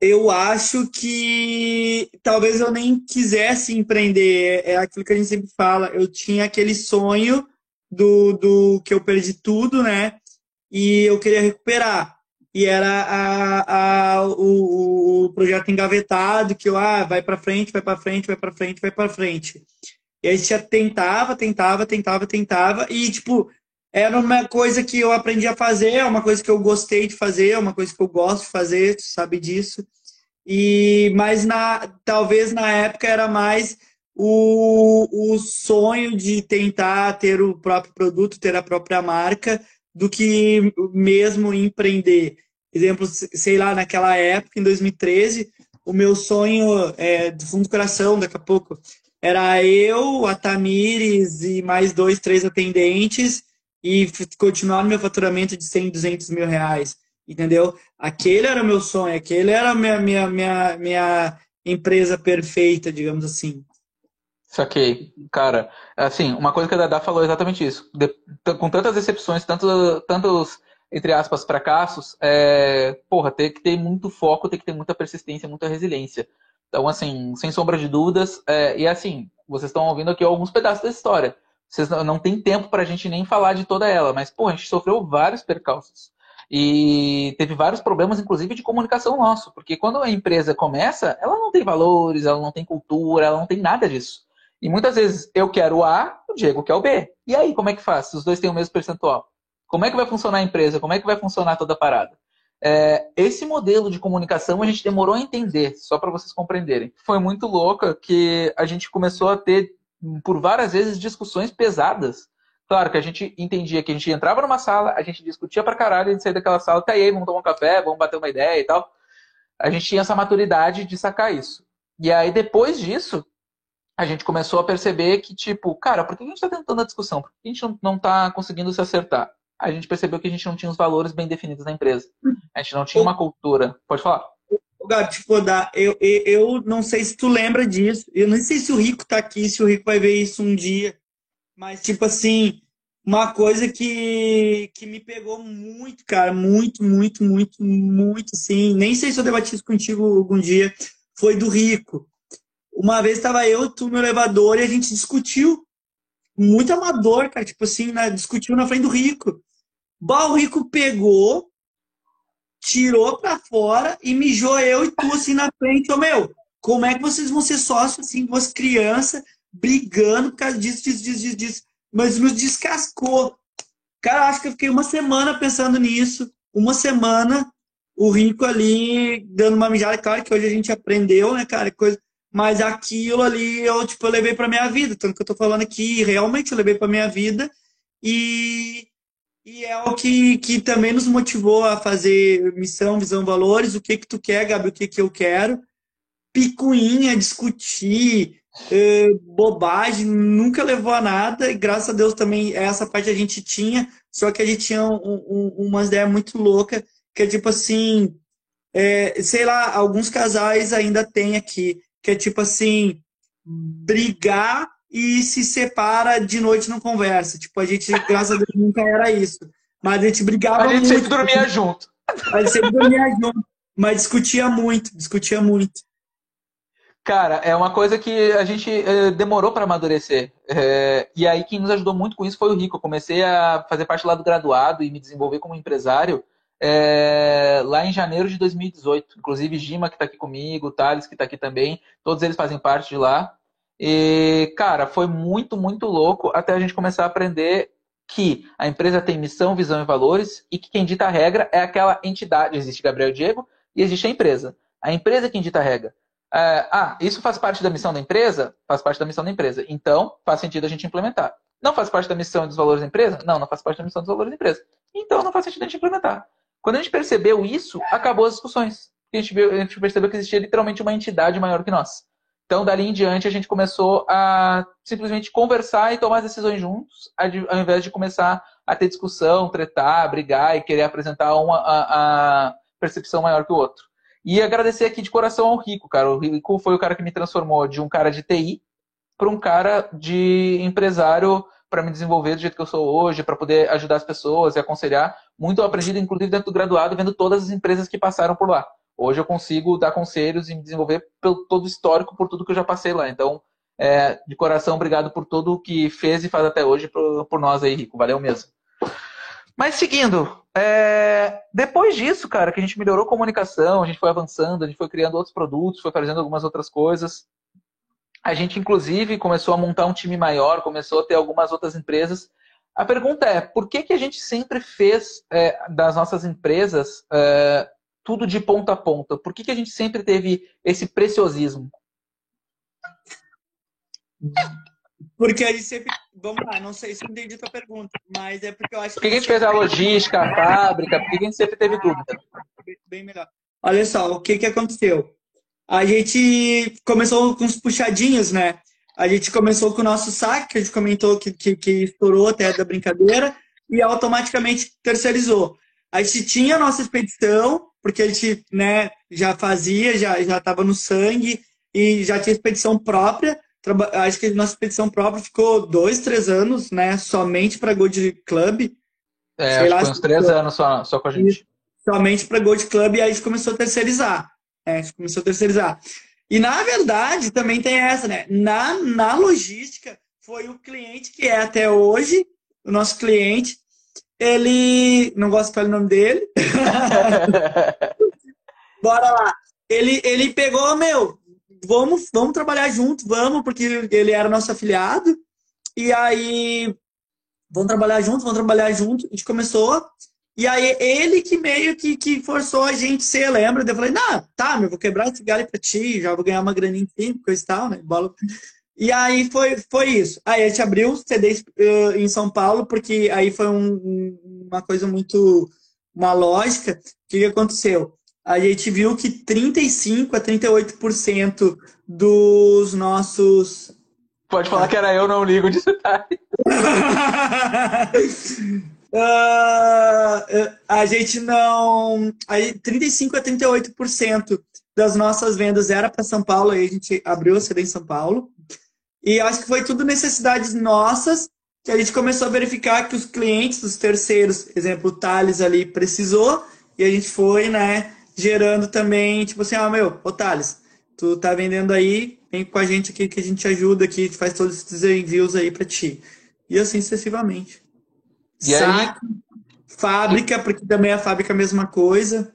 eu acho que talvez eu nem quisesse empreender. É aquilo que a gente sempre fala. Eu tinha aquele sonho do, do que eu perdi tudo, né? E eu queria recuperar. E era a, a, o, o projeto engavetado, que eu, ah, vai para frente, vai para frente, vai para frente, vai para frente. E aí você tentava, tentava, tentava, tentava. E, tipo, era uma coisa que eu aprendi a fazer, é uma coisa que eu gostei de fazer, é uma coisa que eu gosto de fazer, tu sabe disso. E mas na talvez na época era mais o, o sonho de tentar ter o próprio produto, ter a própria marca, do que mesmo empreender. Exemplo, sei lá, naquela época, em 2013, o meu sonho é, do fundo do coração, daqui a pouco, era eu, a Tamires e mais dois, três atendentes e continuar no meu faturamento de 100, 200 mil reais, entendeu? Aquele era o meu sonho, aquele era a minha, minha, minha, minha empresa perfeita, digamos assim. Saquei. Cara, assim, uma coisa que a Dada falou é exatamente isso. De, com tantas decepções, tanto, tantos, entre aspas, fracassos, é, porra, tem que ter muito foco, tem que ter muita persistência, muita resiliência. Então, assim, sem sombra de dúvidas, é, e assim, vocês estão ouvindo aqui alguns pedaços da história. Vocês não, não tem tempo para a gente nem falar de toda ela, mas, pô, a gente sofreu vários percalços. E teve vários problemas, inclusive, de comunicação nosso. Porque quando a empresa começa, ela não tem valores, ela não tem cultura, ela não tem nada disso. E muitas vezes eu quero o A, o Diego quer o B. E aí, como é que faz? Se os dois têm o mesmo percentual. Como é que vai funcionar a empresa? Como é que vai funcionar toda a parada? É, esse modelo de comunicação a gente demorou a entender, só para vocês compreenderem. Foi muito louca que a gente começou a ter por várias vezes discussões pesadas. Claro que a gente entendia que a gente entrava numa sala, a gente discutia pra caralho, a gente saía daquela sala, tá aí, vamos tomar um café, vamos bater uma ideia e tal. A gente tinha essa maturidade de sacar isso. E aí, depois disso, a gente começou a perceber que, tipo, cara, por que a gente está tentando a discussão? Por que a gente não está conseguindo se acertar? A gente percebeu que a gente não tinha os valores bem definidos na empresa. A gente não tinha uma cultura. Pode falar. Gato, tipo, eu, eu, eu não sei se tu lembra disso. Eu não sei se o Rico tá aqui, se o Rico vai ver isso um dia. Mas, tipo assim, uma coisa que, que me pegou muito, cara, muito, muito, muito, muito, sim. Nem sei se eu debati isso contigo algum dia. foi do rico. Uma vez estava eu tu no elevador e a gente discutiu. Muito amador, cara. Tipo assim, né? discutiu na frente do rico. Bah, o rico pegou, tirou pra fora e mijou eu e tu assim na frente. Ô, meu, como é que vocês vão ser sócios assim, duas crianças brigando por causa disso, disso, disso, disso, disso. Mas nos descascou. Cara, acho que eu fiquei uma semana pensando nisso. Uma semana, o rico ali dando uma mijada. Claro que hoje a gente aprendeu, né, cara? Coisa... Mas aquilo ali eu, tipo, eu levei pra minha vida. Tanto que eu tô falando aqui, realmente eu levei pra minha vida. E, e é o que, que também nos motivou a fazer missão, visão, valores. O que que tu quer, Gabi? O que que eu quero? Picuinha, discutir, é, bobagem, nunca levou a nada, e graças a Deus também essa parte a gente tinha, só que a gente tinha um, um, umas ideias muito loucas, que é tipo assim, é, sei lá, alguns casais ainda tem aqui, que é tipo assim, brigar e se separa de noite não conversa. Tipo, a gente, graças a Deus, nunca era isso. Mas a gente brigava muito. A gente muito, sempre dormia junto. A gente sempre dormia junto. Mas discutia muito, discutia muito. Cara, é uma coisa que a gente é, demorou para amadurecer. É, e aí quem nos ajudou muito com isso foi o Rico. Eu comecei a fazer parte lá do graduado e me desenvolver como empresário é, lá em janeiro de 2018. Inclusive Gima, que está aqui comigo, Thales, que está aqui também. Todos eles fazem parte de lá. E, cara, foi muito, muito louco até a gente começar a aprender que a empresa tem missão, visão e valores e que quem dita a regra é aquela entidade. Existe Gabriel Diego e existe a empresa. A empresa é quem dita a regra. É, ah, isso faz parte da missão da empresa? Faz parte da missão da empresa. Então, faz sentido a gente implementar. Não faz parte da missão e dos valores da empresa? Não, não faz parte da missão dos valores da empresa. Então, não faz sentido a gente implementar. Quando a gente percebeu isso, acabou as discussões. A gente, viu, a gente percebeu que existia literalmente uma entidade maior que nós. Então, dali em diante, a gente começou a simplesmente conversar e tomar as decisões juntos, ao invés de começar a ter discussão, tretar, brigar e querer apresentar uma a, a percepção maior que o outro. E agradecer aqui de coração ao Rico, cara. O Rico foi o cara que me transformou de um cara de TI para um cara de empresário para me desenvolver do jeito que eu sou hoje, para poder ajudar as pessoas e aconselhar. Muito aprendido, inclusive, dentro do graduado, vendo todas as empresas que passaram por lá. Hoje eu consigo dar conselhos e me desenvolver pelo todo o histórico, por tudo que eu já passei lá. Então, é, de coração, obrigado por tudo que fez e faz até hoje por, por nós aí, Rico. Valeu mesmo. Mas seguindo, é... depois disso, cara, que a gente melhorou a comunicação, a gente foi avançando, a gente foi criando outros produtos, foi fazendo algumas outras coisas. A gente, inclusive, começou a montar um time maior, começou a ter algumas outras empresas. A pergunta é, por que, que a gente sempre fez é, das nossas empresas é, tudo de ponta a ponta? Por que, que a gente sempre teve esse preciosismo? Porque a gente sempre. Vamos lá, não sei se eu entendi a tua pergunta, mas é porque eu acho que. Por que a gente fez a logística, a fábrica? Por que a gente sempre teve dúvida? Bem melhor. Olha só, o que, que aconteceu? A gente começou com os puxadinhos, né? A gente começou com o nosso saque, que a gente comentou que, que, que estourou até da brincadeira, e automaticamente terceirizou. A gente tinha a nossa expedição, porque a gente né, já fazia, já estava no sangue, e já tinha expedição própria, acho que nossa expedição própria ficou dois, três anos, né? Somente para Gold Club. É, Sei acho lá, uns três anos só, só com a gente. Somente para Gold Club e aí a gente começou a terceirizar. É, a gente começou a terceirizar. E na verdade também tem essa, né? Na, na logística, foi o cliente que é até hoje, o nosso cliente, ele. Não gosto de falar o nome dele. <laughs> Bora lá. Ele, ele pegou, meu, vamos, vamos trabalhar junto, vamos, porque ele era nosso afiliado. E aí, vamos trabalhar junto, vamos trabalhar junto. A gente começou. E aí, ele que meio que, que forçou a gente ser, lembra? Eu falei, não, tá, meu, vou quebrar esse galho pra ti, já vou ganhar uma graninha em coisa e tal, né? Bola. E aí foi, foi isso. Aí a gente abriu o CD uh, em São Paulo, porque aí foi um, uma coisa muito. uma lógica. O que, que aconteceu? a gente viu que 35 a 38% dos nossos. Pode falar que era eu, não ligo de detalhe. <laughs> uh, a gente não. Aí, 35 a 38% das nossas vendas era para São Paulo, aí a gente abriu a CD em São Paulo. E acho que foi tudo necessidades nossas que a gente começou a verificar que os clientes, os terceiros, exemplo, o Thales ali precisou, e a gente foi, né, gerando também, tipo assim, ah, meu, ô Thales, tu tá vendendo aí, vem com a gente aqui que a gente ajuda aqui, faz todos esses envios aí para ti. E assim sucessivamente. E Saque, aí... fábrica, porque também a fábrica é a mesma coisa.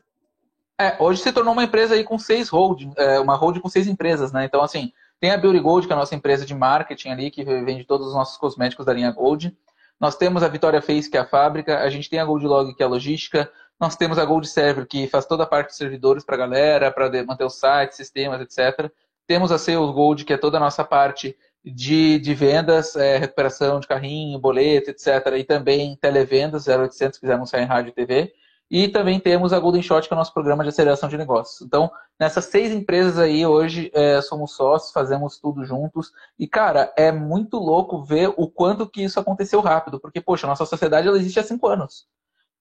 É, hoje se tornou uma empresa aí com seis holding, é, uma holding com seis empresas, né? Então, assim, tem a Beauty Gold, que é a nossa empresa de marketing ali, que vende todos os nossos cosméticos da linha Gold. Nós temos a Vitória Face, que é a fábrica. A gente tem a Gold Log, que é a logística. Nós temos a Gold Server, que faz toda a parte dos servidores para a galera, para manter o site, sistemas, etc. Temos a Sales Gold, que é toda a nossa parte de, de vendas, é, recuperação de carrinho, boleto, etc. E também televendas, 0800, se quiser anunciar em rádio e TV. E também temos a Golden Shot, que é o nosso programa de aceleração de negócios. Então, nessas seis empresas aí, hoje é, somos sócios, fazemos tudo juntos. E, cara, é muito louco ver o quanto que isso aconteceu rápido. Porque, poxa, nossa sociedade ela existe há cinco anos.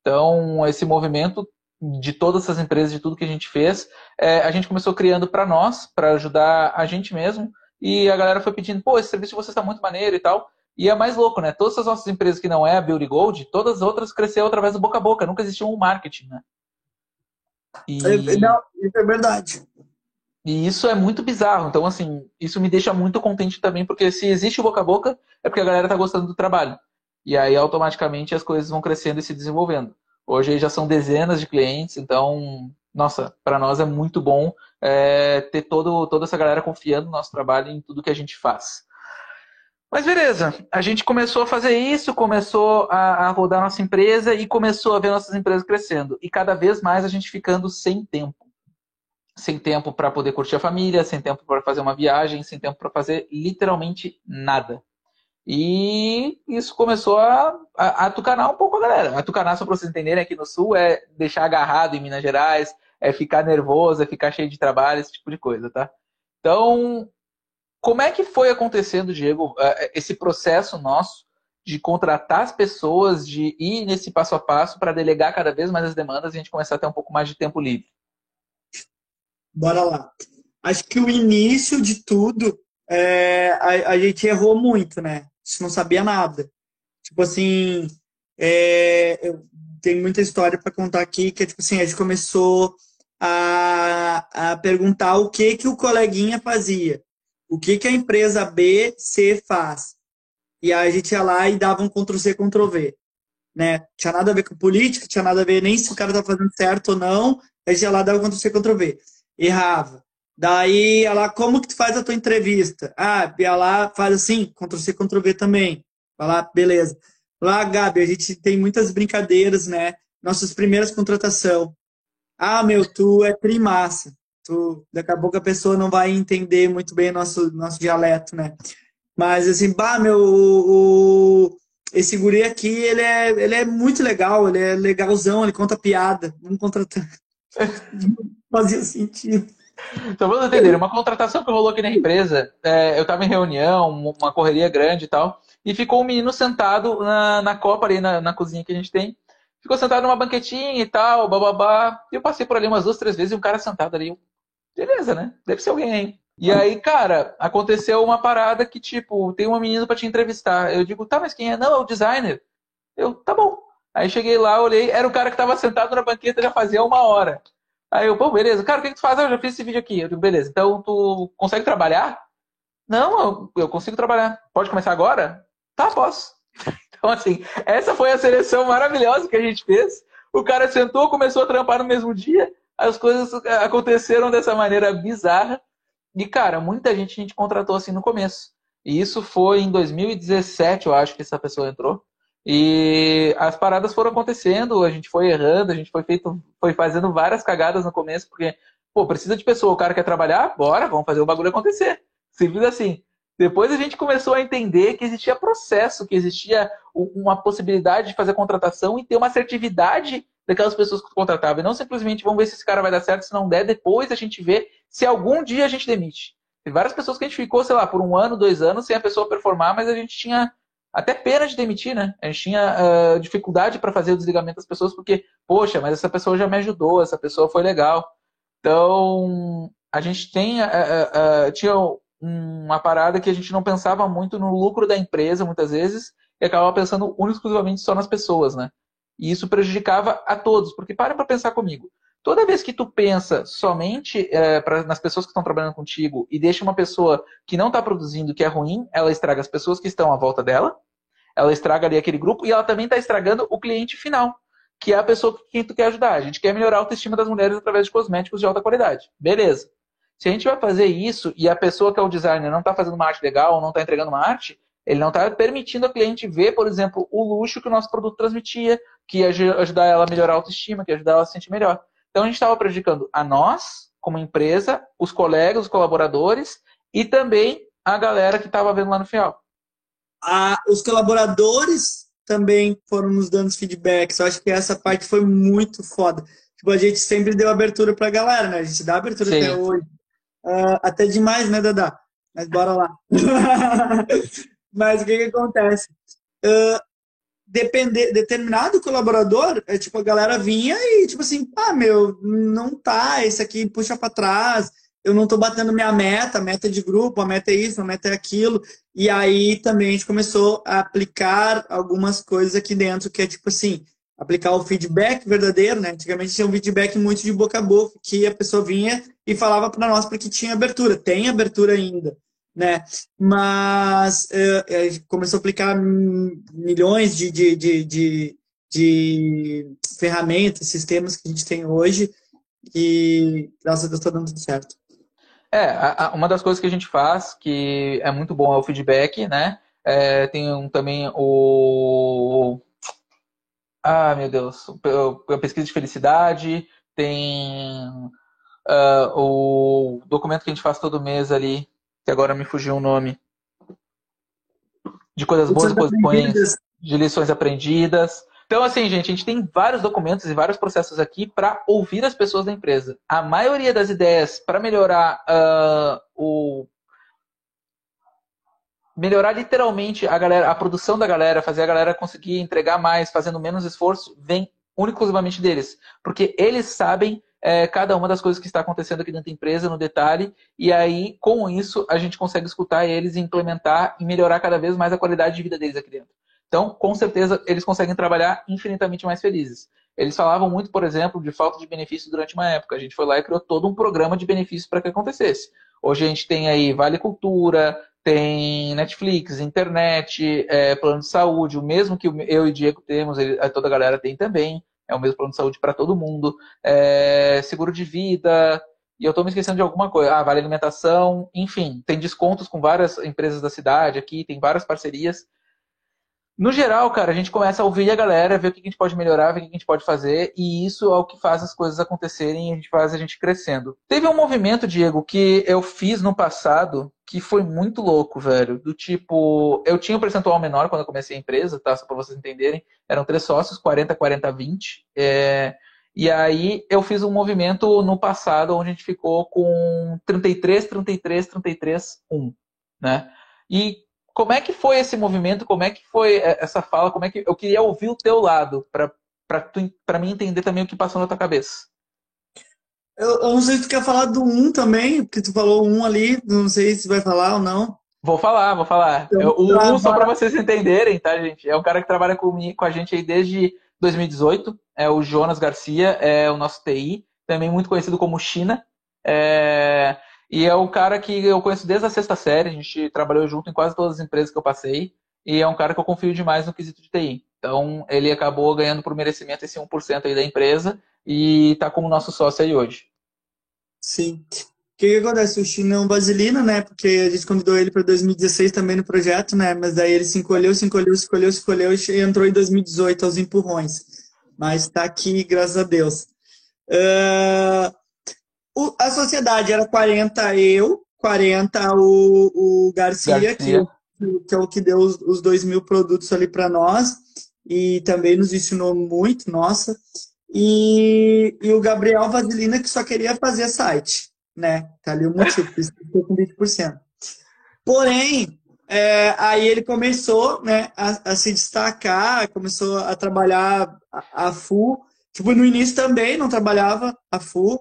Então, esse movimento de todas essas empresas, de tudo que a gente fez, é, a gente começou criando para nós, para ajudar a gente mesmo. E a galera foi pedindo, pô, esse serviço de vocês está muito maneiro e tal. E é mais louco, né? Todas as nossas empresas que não é a Beauty Gold, todas as outras cresceram através do boca a boca. Nunca existiu um marketing, né? E... É, não, isso é verdade. E isso é muito bizarro. Então, assim, isso me deixa muito contente também, porque se existe o boca a boca, é porque a galera tá gostando do trabalho. E aí, automaticamente, as coisas vão crescendo e se desenvolvendo. Hoje já são dezenas de clientes, então, nossa, para nós é muito bom é, ter todo, toda essa galera confiando no nosso trabalho e em tudo que a gente faz. Mas beleza, a gente começou a fazer isso, começou a, a rodar nossa empresa e começou a ver nossas empresas crescendo. E cada vez mais a gente ficando sem tempo. Sem tempo para poder curtir a família, sem tempo para fazer uma viagem, sem tempo para fazer literalmente nada. E isso começou a, a, a tucanar um pouco a galera. A tucanar, só para vocês entenderem, aqui no Sul é deixar agarrado em Minas Gerais, é ficar nervoso, é ficar cheio de trabalho, esse tipo de coisa, tá? Então, como é que foi acontecendo, Diego, é, esse processo nosso de contratar as pessoas, de ir nesse passo a passo para delegar cada vez mais as demandas e a gente começar a ter um pouco mais de tempo livre? Bora lá. Acho que o início de tudo, é, a, a, gente errou muito, né? A gente não sabia nada. Tipo assim, é, eu tenho muita história para contar aqui, que é tipo assim, a gente começou a, a perguntar o que que o coleguinha fazia o que, que a empresa B, C faz. E aí a gente ia lá e dava um Ctrl-C, Ctrl-V. Né? Tinha nada a ver com política, tinha nada a ver nem se o cara tá fazendo certo ou não. A gente ia lá e dava Ctrl-C, Ctrl-V. Errava. Daí, ia lá, como que tu faz a tua entrevista? Ah, ia lá, faz assim, Ctrl-C, Ctrl-V também. Vai lá, beleza. Lá, Gabi, a gente tem muitas brincadeiras, né? Nossas primeiras contratação. Ah, meu, tu é trimassa tu, daqui a pouco a pessoa não vai entender muito bem nosso, nosso dialeto, né? Mas assim, bah, meu, o, esse guri aqui, ele é, ele é muito legal, ele é legalzão, ele conta piada. Vamos contratar. <laughs> Fazia sentido. Então vamos entender, uma contratação que rolou aqui na empresa, é, eu estava em reunião, uma correria grande e tal, e ficou um menino sentado na, na copa ali, na, na cozinha que a gente tem, ficou sentado numa banquetinha e tal, bababá, e eu passei por ali umas duas, três vezes e um cara sentado ali, beleza, né? Deve ser alguém aí. E aí, cara, aconteceu uma parada que, tipo, tem uma menina para te entrevistar. Eu digo, tá, mas quem é? Não, é o designer. Eu, tá bom. Aí cheguei lá, olhei, era o cara que tava sentado na banqueta já fazia uma hora. Aí eu, pô, beleza. Cara, o que, que tu faz? Ah, eu já fiz esse vídeo aqui. Eu digo, beleza. Então, tu consegue trabalhar? Não, eu, eu consigo trabalhar. Pode começar agora? Tá, posso. <laughs> Então, assim, essa foi a seleção maravilhosa que a gente fez. O cara sentou, começou a trampar no mesmo dia as coisas aconteceram dessa maneira bizarra. E, cara, muita gente a gente contratou assim no começo. E isso foi em 2017, eu acho que essa pessoa entrou. E as paradas foram acontecendo, a gente foi errando, a gente foi feito, foi fazendo várias cagadas no começo, porque, pô, precisa de pessoa, o cara quer trabalhar, bora, vamos fazer o bagulho acontecer. Simples assim. Depois a gente começou a entender que existia processo, que existia uma possibilidade de fazer contratação e ter uma assertividade daquelas pessoas que tu contratava. E não simplesmente vamos ver se esse cara vai dar certo, se não der, depois a gente vê se algum dia a gente demite. Tem várias pessoas que a gente ficou, sei lá, por um ano, dois anos sem a pessoa performar, mas a gente tinha até pena de demitir, né? A gente tinha uh, dificuldade para fazer o desligamento das pessoas, porque, poxa, mas essa pessoa já me ajudou, essa pessoa foi legal. Então, a gente tem, uh, uh, tinha uma parada que a gente não pensava muito no lucro da empresa, muitas vezes, e acabava pensando exclusivamente só nas pessoas, né? E isso prejudicava a todos, porque para para pensar comigo. Toda vez que tu pensa somente é, pra, nas pessoas que estão trabalhando contigo e deixa uma pessoa que não está produzindo, que é ruim, ela estraga as pessoas que estão à volta dela, ela estraga ali aquele grupo e ela também está estragando o cliente final, que é a pessoa que tu quer ajudar. A gente quer melhorar a autoestima das mulheres através de cosméticos de alta qualidade. Beleza. Se a gente vai fazer isso e a pessoa que é o designer não está fazendo uma arte legal, não está entregando uma arte, ele não está permitindo a cliente ver, por exemplo, o luxo que o nosso produto transmitia, que ia ajudar ela a melhorar a autoestima, que ia ajudar ela a se sentir melhor. Então a gente estava prejudicando a nós, como empresa, os colegas, os colaboradores e também a galera que estava vendo lá no final. Ah, os colaboradores também foram nos dando feedbacks. Eu acho que essa parte foi muito foda. Tipo, a gente sempre deu abertura pra galera, né? A gente dá abertura Sim. até hoje. Uh, até demais, né, Dada? Mas bora lá. <laughs> Mas o que, que acontece? Uh, depender, determinado colaborador, é, tipo, a galera vinha e, tipo assim, ah, meu, não tá, esse aqui puxa para trás, eu não tô batendo minha meta, meta de grupo, a meta é isso, a meta é aquilo. E aí também a gente começou a aplicar algumas coisas aqui dentro, que é tipo assim, aplicar o feedback verdadeiro, né? Antigamente tinha um feedback muito de boca a boca, que a pessoa vinha e falava para nós porque tinha abertura. Tem abertura ainda né? Mas é, começou a aplicar milhões de, de, de, de, de ferramentas, sistemas que a gente tem hoje e graças a Deus está dando tudo certo. É, uma das coisas que a gente faz, que é muito bom, é o feedback, né? É, tem um, também o. Ah, meu Deus, a pesquisa de felicidade, tem uh, o documento que a gente faz todo mês ali, que agora me fugiu o nome. De coisas boas e ruins, de lições aprendidas. Então, assim, gente, a gente tem vários documentos e vários processos aqui para ouvir as pessoas da empresa. A maioria das ideias para melhorar uh, o melhorar literalmente a galera, a produção da galera, fazer a galera conseguir entregar mais, fazendo menos esforço, vem exclusivamente deles, porque eles sabem é, cada uma das coisas que está acontecendo aqui dentro da empresa no detalhe, e aí, com isso, a gente consegue escutar eles implementar e melhorar cada vez mais a qualidade de vida deles aqui dentro. Então, com certeza, eles conseguem trabalhar infinitamente mais felizes. Eles falavam muito, por exemplo, de falta de benefício durante uma época. A gente foi lá e criou todo um programa de benefícios para que acontecesse. Hoje a gente tem aí Vale Cultura, tem Netflix, internet, é, plano de saúde, o mesmo que eu e o Diego temos, ele, toda a galera tem também é o mesmo plano de saúde para todo mundo, é, seguro de vida, e eu estou me esquecendo de alguma coisa. Ah, vale alimentação, enfim, tem descontos com várias empresas da cidade aqui, tem várias parcerias. No geral, cara, a gente começa a ouvir a galera, ver o que a gente pode melhorar, ver o que a gente pode fazer, e isso é o que faz as coisas acontecerem e a gente faz a gente crescendo. Teve um movimento, Diego, que eu fiz no passado que foi muito louco, velho. Do tipo, eu tinha um percentual menor quando eu comecei a empresa, tá? Só pra vocês entenderem. Eram três sócios, 40, 40, 20. É... E aí eu fiz um movimento no passado onde a gente ficou com 33, 33, 33, 1, né? E como é que foi esse movimento? Como é que foi é, essa fala? Como é que eu queria ouvir o teu lado para para mim entender também o que passou na tua cabeça? Eu, eu, não sei se tu quer falar do 1 também, porque tu falou um ali, não sei se vai falar ou não. Vou falar, vou falar. Então, eu, o 1, só para vocês entenderem, tá, gente? É um cara que trabalha com, com a gente aí desde 2018. É o Jonas Garcia, é o nosso TI, também muito conhecido como China. É... E é o cara que eu conheço desde a sexta série, a gente trabalhou junto em quase todas as empresas que eu passei, e é um cara que eu confio demais no quesito de TI. Então, ele acabou ganhando por merecimento esse 1% aí da empresa e está como nosso sócio aí hoje. Sim. O que, que acontece? O Chino é um vaselina, né? Porque a gente convidou ele para 2016 também no projeto, né? Mas daí ele se encolheu, se encolheu, se encolheu, se encolheu e entrou em 2018 aos empurrões. Mas está aqui, graças a Deus. Uh, o, a sociedade era 40 eu, 40 o, o Garcia, Garcia. Que, que, é o que deu os, os dois mil produtos ali para nós e também nos ensinou muito, nossa. E, e o Gabriel Vasilina, que só queria fazer site, né? Tá ali o motivo, por isso ficou com 20%. Porém, é, aí ele começou né, a, a, se destacar, começou a trabalhar a, a full. Tipo, no início também não trabalhava a full,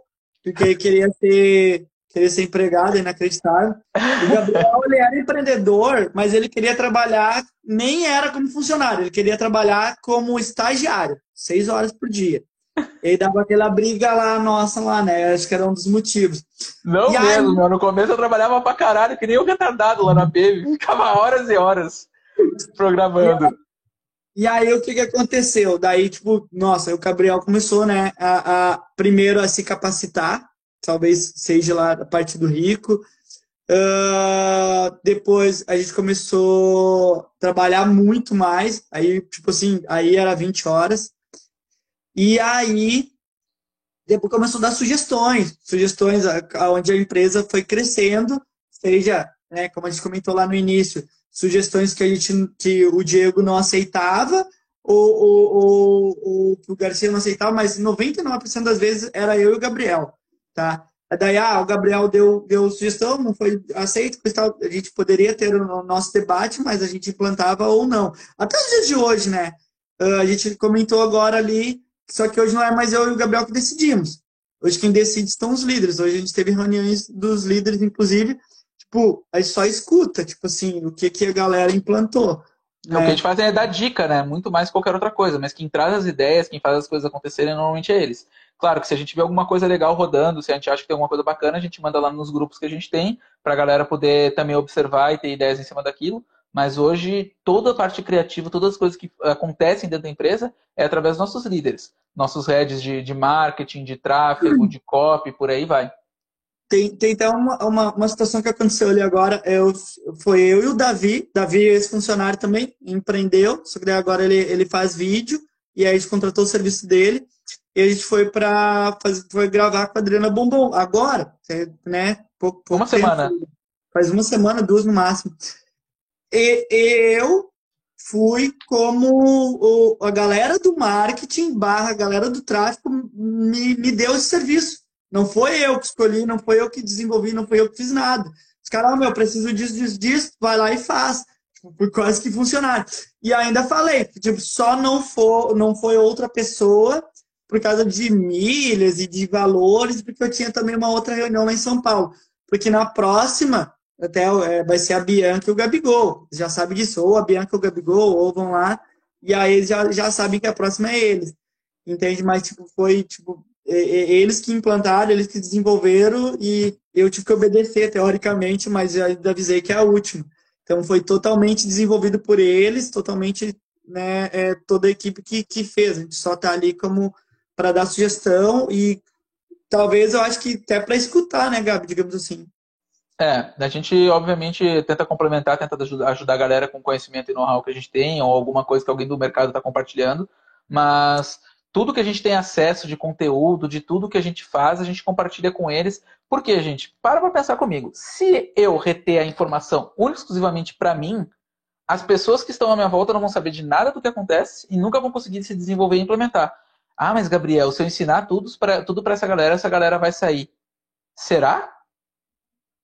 porque queria ser, queria ser empregado, inacreditável. O Gabriel, ele era empreendedor, mas ele queria trabalhar, nem era como funcionário, ele queria trabalhar como estagiário, seis horas por dia. E aí dava aquela briga lá, nossa, lá, né? Acho que era um dos motivos. Não e mesmo, aí... meu. No começo eu trabalhava pra caralho, que nem um retardado lá na PEV. Ficava horas e horas <laughs> programando. E aí o que, que aconteceu? Daí, tipo, nossa, o Gabriel começou, né, a, a primeiro a se capacitar, talvez seja lá a parte do rico. Uh, depois a gente começou a trabalhar muito mais, aí, tipo assim, aí era 20 horas. E aí, depois começou a dar sugestões, sugestões onde a empresa foi crescendo, seja, né, como a gente comentou lá no início, sugestões que a gente que o Diego não aceitava ou, ou, ou, ou que o Garcia não aceitava, mas 99% das vezes era eu e o Gabriel, tá? Daí, ah, o Gabriel deu, deu sugestão, não foi aceito, a gente poderia ter o nosso debate, mas a gente implantava ou não. Até os dias de hoje, né? Ah, a gente comentou agora ali, só que hoje não é mais eu e o Gabriel que decidimos. Hoje quem decide estão os líderes. Hoje a gente teve reuniões dos líderes, inclusive, tipo, aí só escuta, tipo assim, o que, que a galera implantou. Né? O que a gente faz é dar dica, né? Muito mais que qualquer outra coisa. Mas quem traz as ideias, quem faz as coisas acontecerem, normalmente é eles. Claro que se a gente vê alguma coisa legal rodando, se a gente acha que tem alguma coisa bacana, a gente manda lá nos grupos que a gente tem, para a galera poder também observar e ter ideias em cima daquilo. Mas hoje, toda a parte criativa, todas as coisas que acontecem dentro da empresa é através dos nossos líderes. Nossos heads de, de marketing, de tráfego, de copy, por aí vai. Tem, tem até uma, uma, uma, situação que aconteceu ali agora. Eu, foi eu e o Davi. Davi, esse funcionário também, empreendeu. Só que agora ele, ele faz vídeo. E aí a gente contratou o serviço dele. E a gente foi para foi gravar com a Adriana Bombom. Agora, né? Pouco, pouco uma tempo, semana. Faz uma semana, duas no máximo. E, eu fui como o, a galera do marketing barra a galera do tráfego me, me deu esse serviço. Não foi eu que escolhi, não foi eu que desenvolvi, não foi eu que fiz nada. Os caras, oh, meu, preciso disso, disso, disso, vai lá e faz. Por quase que funcionar. E ainda falei, tipo, só não, for, não foi outra pessoa por causa de milhas e de valores, porque eu tinha também uma outra reunião lá em São Paulo. Porque na próxima, até é, vai ser a Bianca e o Gabigol. Já sabe disso, ou a Bianca ou o Gabigol, ou vão lá, e aí eles já, já sabem que a próxima é eles. Entende? Mas, tipo, foi, tipo, eles que implantaram, eles que desenvolveram e eu tive que obedecer teoricamente, mas já avisei que é a última. Então foi totalmente desenvolvido por eles, totalmente né, é, toda a equipe que, que fez. A gente só está ali como para dar sugestão e talvez eu acho que até para escutar, né, Gabi, digamos assim. É, a gente obviamente tenta complementar, tenta ajudar a galera com conhecimento e know-how que a gente tem, ou alguma coisa que alguém do mercado está compartilhando, mas tudo que a gente tem acesso de conteúdo, de tudo que a gente faz, a gente compartilha com eles. Porque, gente, para para pensar comigo. Se eu reter a informação única exclusivamente para mim, as pessoas que estão à minha volta não vão saber de nada do que acontece e nunca vão conseguir se desenvolver e implementar. Ah, mas Gabriel, se eu ensinar tudo para tudo essa galera, essa galera vai sair. Será?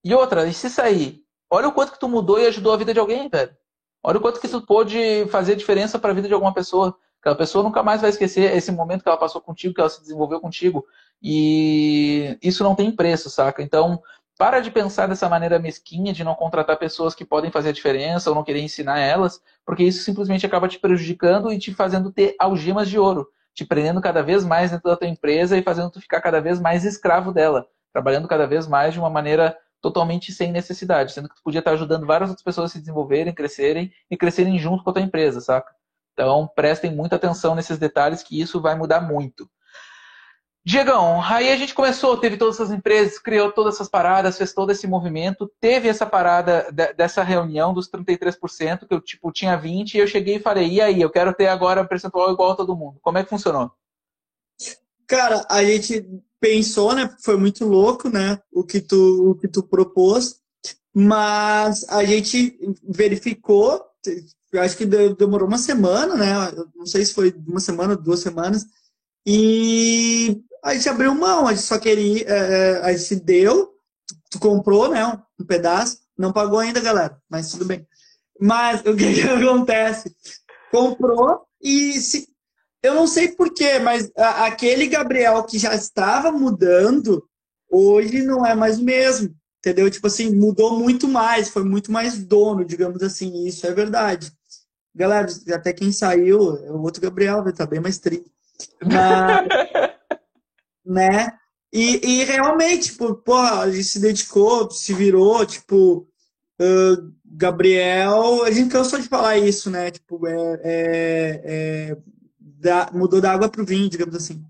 E outra, e se sair? Olha o quanto que tu mudou e ajudou a vida de alguém, velho. Olha o quanto que tu pôde fazer diferença para a vida de alguma pessoa. Aquela pessoa nunca mais vai esquecer esse momento que ela passou contigo, que ela se desenvolveu contigo. E isso não tem preço, saca? Então, para de pensar dessa maneira mesquinha de não contratar pessoas que podem fazer a diferença ou não querer ensinar elas, porque isso simplesmente acaba te prejudicando e te fazendo ter algemas de ouro, te prendendo cada vez mais dentro da tua empresa e fazendo tu ficar cada vez mais escravo dela, trabalhando cada vez mais de uma maneira totalmente sem necessidade, sendo que tu podia estar ajudando várias outras pessoas a se desenvolverem, crescerem e crescerem junto com a tua empresa, saca? Então, prestem muita atenção nesses detalhes, que isso vai mudar muito. Diegão, aí a gente começou, teve todas essas empresas, criou todas essas paradas, fez todo esse movimento, teve essa parada dessa reunião dos 33%, que eu tipo, tinha 20%, e eu cheguei e falei, e aí, eu quero ter agora um percentual igual a todo mundo. Como é que funcionou? Cara, a gente pensou, né? Foi muito louco, né? O que tu, o que tu propôs, mas a gente verificou, eu acho que demorou uma semana, né? Não sei se foi uma semana, duas semanas. E a gente abriu mão, a gente só queria, é, é, a gente deu, tu, tu, comprou, né? Um pedaço, não pagou ainda, galera, mas tudo bem. Mas o que, <laughs> que acontece? Comprou e se, eu não sei porquê, mas a, aquele Gabriel que já estava mudando, hoje não é mais o mesmo. Entendeu? Tipo assim, mudou muito mais, foi muito mais dono, digamos assim, isso é verdade. Galera, até quem saiu é o outro Gabriel, vai estar tá bem mais triste. <laughs> Né? E, e realmente, tipo, porra, a gente se dedicou, se virou, tipo, uh, Gabriel, a gente cansou de falar isso, né? Tipo, é, é, é da, mudou da água pro vinho, digamos assim.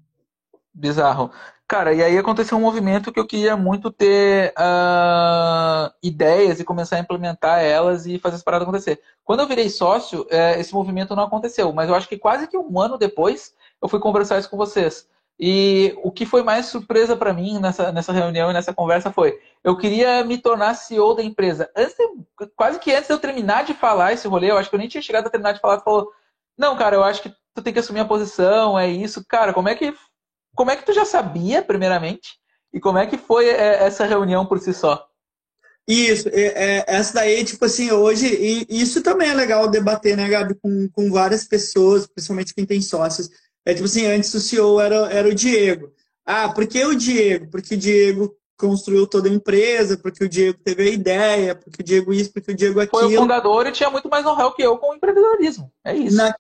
Bizarro. Cara, e aí aconteceu um movimento que eu queria muito ter uh, ideias e começar a implementar elas e fazer essa parada acontecer. Quando eu virei sócio, é, esse movimento não aconteceu, mas eu acho que quase que um ano depois eu fui conversar isso com vocês. E o que foi mais surpresa para mim nessa, nessa reunião e nessa conversa foi: eu queria me tornar CEO da empresa. Antes de, quase que antes de eu terminar de falar esse rolê, eu acho que eu nem tinha chegado a terminar de falar, falou: não, cara, eu acho que tu tem que assumir a posição, é isso. Cara, como é que, como é que tu já sabia, primeiramente? E como é que foi é, essa reunião por si só? Isso, é, é, essa daí, tipo assim, hoje, e isso também é legal debater, né, Gabi, com, com várias pessoas, principalmente quem tem sócios. É tipo assim, antes o CEO era, era o Diego. Ah, por que o Diego? Porque o Diego construiu toda a empresa, porque o Diego teve a ideia, porque o Diego isso, porque o Diego aquilo. Foi o fundador e tinha muito mais know-how que eu com o empreendedorismo. É isso. Na,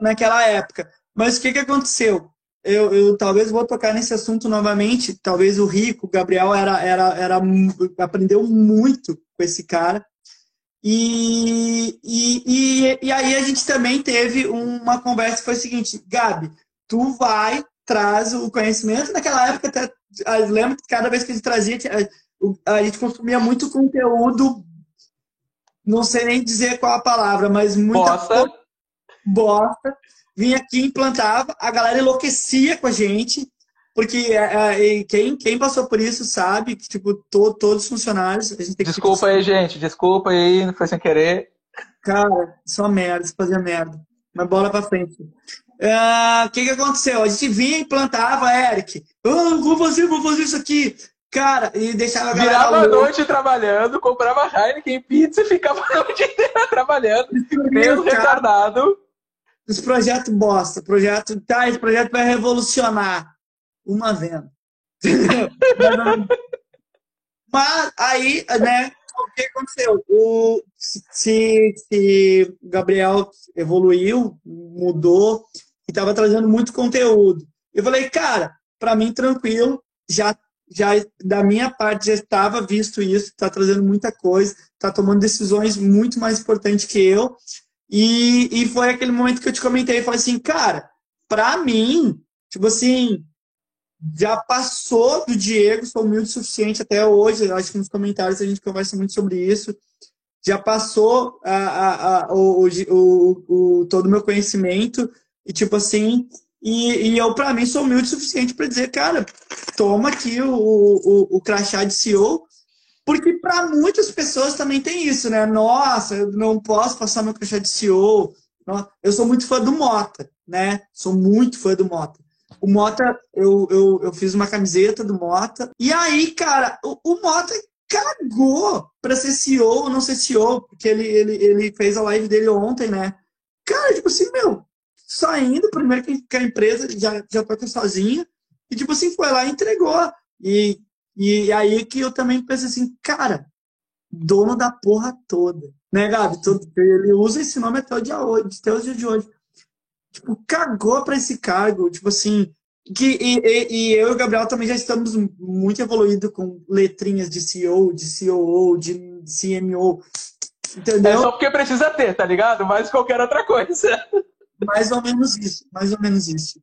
naquela época. Mas o que, que aconteceu? Eu, eu talvez vou tocar nesse assunto novamente. Talvez o Rico, o Gabriel, era, era, era, aprendeu muito com esse cara. E, e, e, e aí a gente também teve uma conversa que foi o seguinte, Gabi, tu vai, traz o conhecimento. Naquela época, até, lembro que cada vez que a gente trazia, a gente consumia muito conteúdo, não sei nem dizer qual a palavra, mas muita bosta. bosta. Vinha aqui, implantava, a galera enlouquecia com a gente, porque é, é, quem, quem passou por isso sabe que, tipo, to, todos os funcionários. A gente tem desculpa que, aí, gente, desculpa aí, não foi sem querer. Cara, só merda, você fazia merda. Mas bola pra frente. Ah, o uh, que, que aconteceu? A gente vinha e plantava, Eric. Oh, vou fazer, vou fazer isso aqui. Cara, e deixava a galera. Virava a noite trabalhando, comprava Heineken pizza e ficava a noite <laughs> inteira trabalhando. Meio retardado. Esse projeto bosta. Projeto, tá, esse projeto vai revolucionar. Uma venda. <laughs> Mas aí, né, o que aconteceu? O, se, se Gabriel evoluiu, mudou, e estava trazendo muito conteúdo. Eu falei, cara, para mim tranquilo, já já da minha parte já estava visto isso, está trazendo muita coisa, está tomando decisões muito mais importantes que eu. E, e foi aquele momento que eu te comentei e falei assim, cara, para mim, tipo assim, já passou do Diego, sou humilde o suficiente até hoje, acho que nos comentários a gente conversa muito sobre isso. Já passou a, a, a o, o, o, todo o meu conhecimento, e tipo assim, e, e eu, para mim, sou humilde o suficiente para dizer, cara, toma aqui o, o, o crachá de CEO, porque para muitas pessoas também tem isso, né? Nossa, eu não posso passar meu crachá de CEO. Eu sou muito fã do Mota, né? Sou muito fã do Mota. O Mota, eu, eu, eu fiz uma camiseta do Mota. E aí, cara, o, o Mota cagou para ser CEO ou não ser CEO, porque ele, ele, ele fez a live dele ontem, né? Cara, tipo assim, meu, saindo, primeiro que a empresa já, já toca sozinha, e tipo assim, foi lá e entregou. E, e aí que eu também pensei assim, cara, dono da porra toda. Né, Gabi? Ele usa esse nome até o dia, hoje, até o dia de hoje. Tipo, cagou pra esse cargo. Tipo assim, que, e, e, e, eu e o Gabriel também já estamos muito evoluídos com letrinhas de CEO, de COO, de CMO. Entendeu? É só porque precisa ter, tá ligado? Mais qualquer outra coisa. Mais ou menos isso, mais ou menos isso.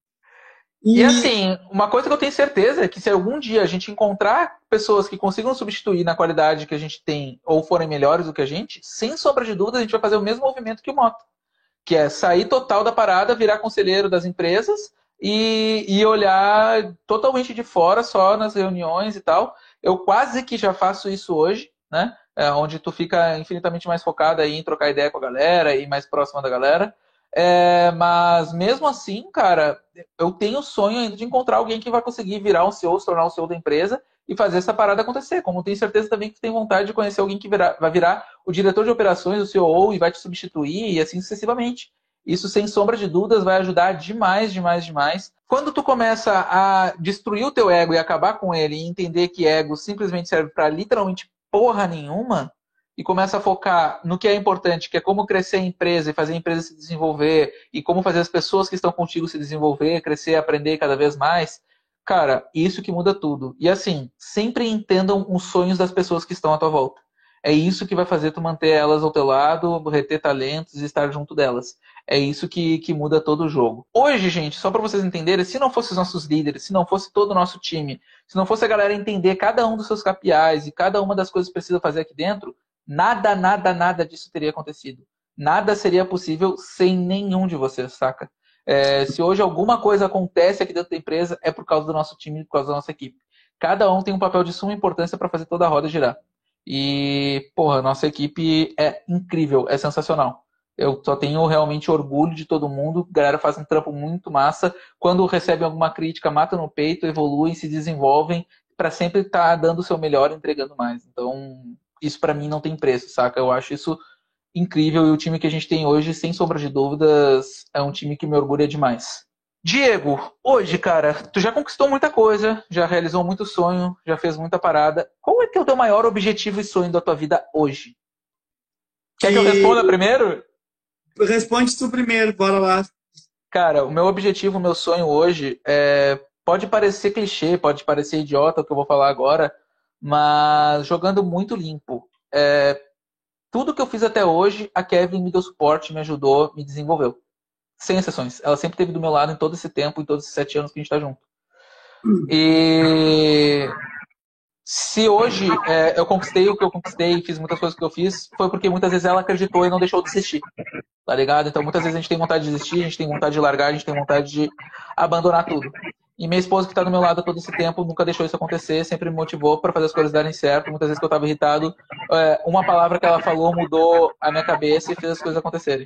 E... e, assim, uma coisa que eu tenho certeza é que se algum dia a gente encontrar pessoas que consigam substituir na qualidade que a gente tem ou forem melhores do que a gente, sem sombra de dúvida a gente vai fazer o mesmo movimento que o Moto, que é sair total da parada, virar conselheiro das empresas e, e olhar totalmente de fora, só nas reuniões e tal. Eu quase que já faço isso hoje, né? É, onde tu fica infinitamente mais focado aí em trocar ideia com a galera e mais próxima da galera. É, mas mesmo assim, cara, eu tenho o sonho ainda de encontrar alguém que vai conseguir virar um CEO, se tornar o CEO da empresa e fazer essa parada acontecer. Como tenho certeza também que tem vontade de conhecer alguém que virá, vai virar o diretor de operações, o CEO, e vai te substituir e assim sucessivamente. Isso, sem sombra de dúvidas, vai ajudar demais, demais, demais. Quando tu começa a destruir o teu ego e acabar com ele e entender que ego simplesmente serve para literalmente porra nenhuma, e começa a focar no que é importante, que é como crescer a empresa e fazer a empresa se desenvolver e como fazer as pessoas que estão contigo se desenvolver, crescer, aprender cada vez mais, cara, isso que muda tudo. E assim, sempre entendam os sonhos das pessoas que estão à tua volta. É isso que vai fazer tu manter elas ao teu lado, reter talentos e estar junto delas. É isso que, que muda todo o jogo. Hoje, gente, só para vocês entenderem, se não fossem os nossos líderes, se não fosse todo o nosso time, se não fosse a galera entender cada um dos seus KPIs e cada uma das coisas que precisa fazer aqui dentro, Nada, nada, nada disso teria acontecido. Nada seria possível sem nenhum de vocês, saca? É, se hoje alguma coisa acontece aqui dentro da empresa, é por causa do nosso time, por causa da nossa equipe. Cada um tem um papel de suma importância para fazer toda a roda girar. E, porra, nossa equipe é incrível, é sensacional. Eu só tenho realmente orgulho de todo mundo. A galera faz um trampo muito massa. Quando recebem alguma crítica, mata no peito, evoluem, se desenvolvem para sempre estar tá dando o seu melhor, entregando mais. Então, isso para mim não tem preço, saca? Eu acho isso incrível e o time que a gente tem hoje, sem sombra de dúvidas, é um time que me orgulha demais. Diego, hoje, cara, tu já conquistou muita coisa, já realizou muito sonho, já fez muita parada. Qual é, que é o teu maior objetivo e sonho da tua vida hoje? Quer que eu responda primeiro? Responde tu primeiro, bora lá. Cara, o meu objetivo, o meu sonho hoje é. Pode parecer clichê, pode parecer idiota o que eu vou falar agora, mas jogando muito limpo. É, tudo que eu fiz até hoje, a Kevin me deu suporte, me ajudou, me desenvolveu. Sem exceções. Ela sempre esteve do meu lado em todo esse tempo, em todos esses sete anos que a gente está junto. E se hoje é, eu conquistei o que eu conquistei, fiz muitas coisas que eu fiz, foi porque muitas vezes ela acreditou e não deixou de desistir. Tá ligado? Então muitas vezes a gente tem vontade de desistir, a gente tem vontade de largar, a gente tem vontade de abandonar tudo. E minha esposa, que está do meu lado todo esse tempo, nunca deixou isso acontecer, sempre me motivou para fazer as coisas darem certo. Muitas vezes que eu estava irritado, é, uma palavra que ela falou mudou a minha cabeça e fez as coisas acontecerem.